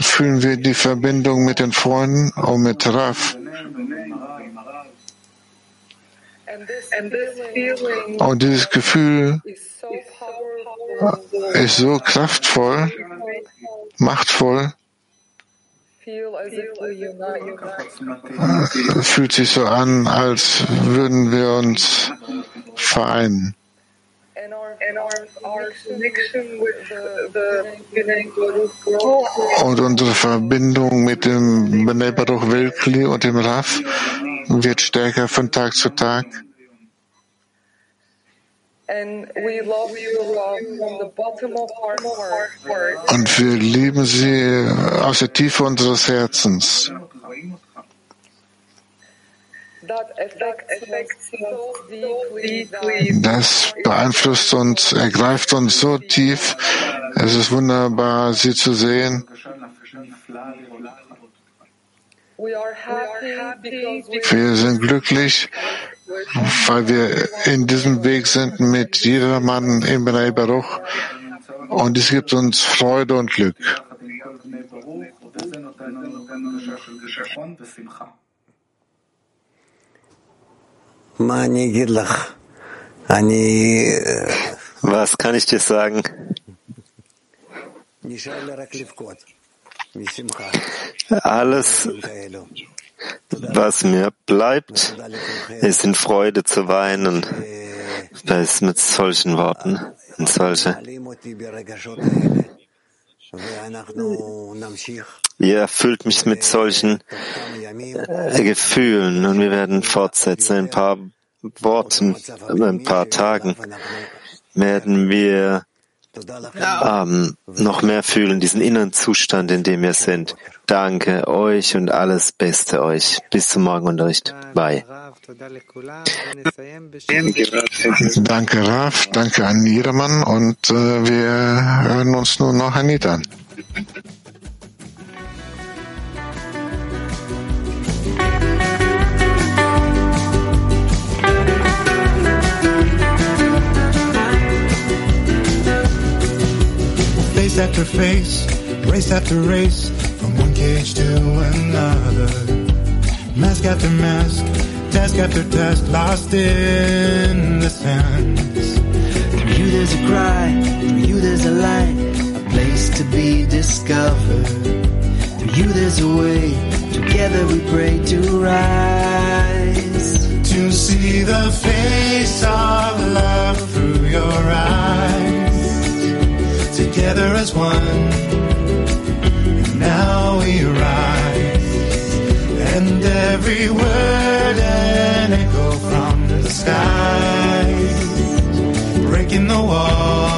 Fühlen wir die Verbindung mit den Freunden und mit Raf. and this and this feeling Und dieses Gefühl ist so kraftvoll, machtvoll, fühlt sich so an, als würden wir uns vereinen. And our and our our connection with the the Bnei Baruch grows. Und unsere Verbindung mit dem Bnei Baruch Wilkli und dem Raf wird stärker von Tag zu Tag. And we love you, Rob, from the bottom of our heart. Und wir lieben sie aus der Tiefe unseres Herzens. Das beeinflusst uns, ergreift uns so tief. Es ist wunderbar, sie zu sehen. we are happy because we Wir sind glücklich, weil wir in diesem Weg sind mit jedermann im Bnei Baruch. Und es gibt uns Freude und Glück. Was kann ich dir sagen? Alles, was mir bleibt, ist in Freude zu weinen. Das ist mit solchen Worten, in solche. Ihr erfüllt mich mit solchen äh, Gefühlen und wir werden fortsetzen. In ein paar Worten, in ein paar Tagen werden wir ähm, noch mehr fühlen, diesen inneren Zustand, in dem wir sind. Danke euch und alles Beste euch. Bis zum Morgenunterricht. Bye. Danke, Raf. Danke an Jedermann und äh, wir hören uns nun noch Anita an. Face after face, race after race, from one cage to another. Mask after mask, task after task, lost in the sands. Through you there's a cry, through you there's a light, a place to be discovered. Through you there's a way, together we pray to rise. To see the face of love through your eyes. Together as one, And now we rise. And every word an echo from the skies. Breaking the walls,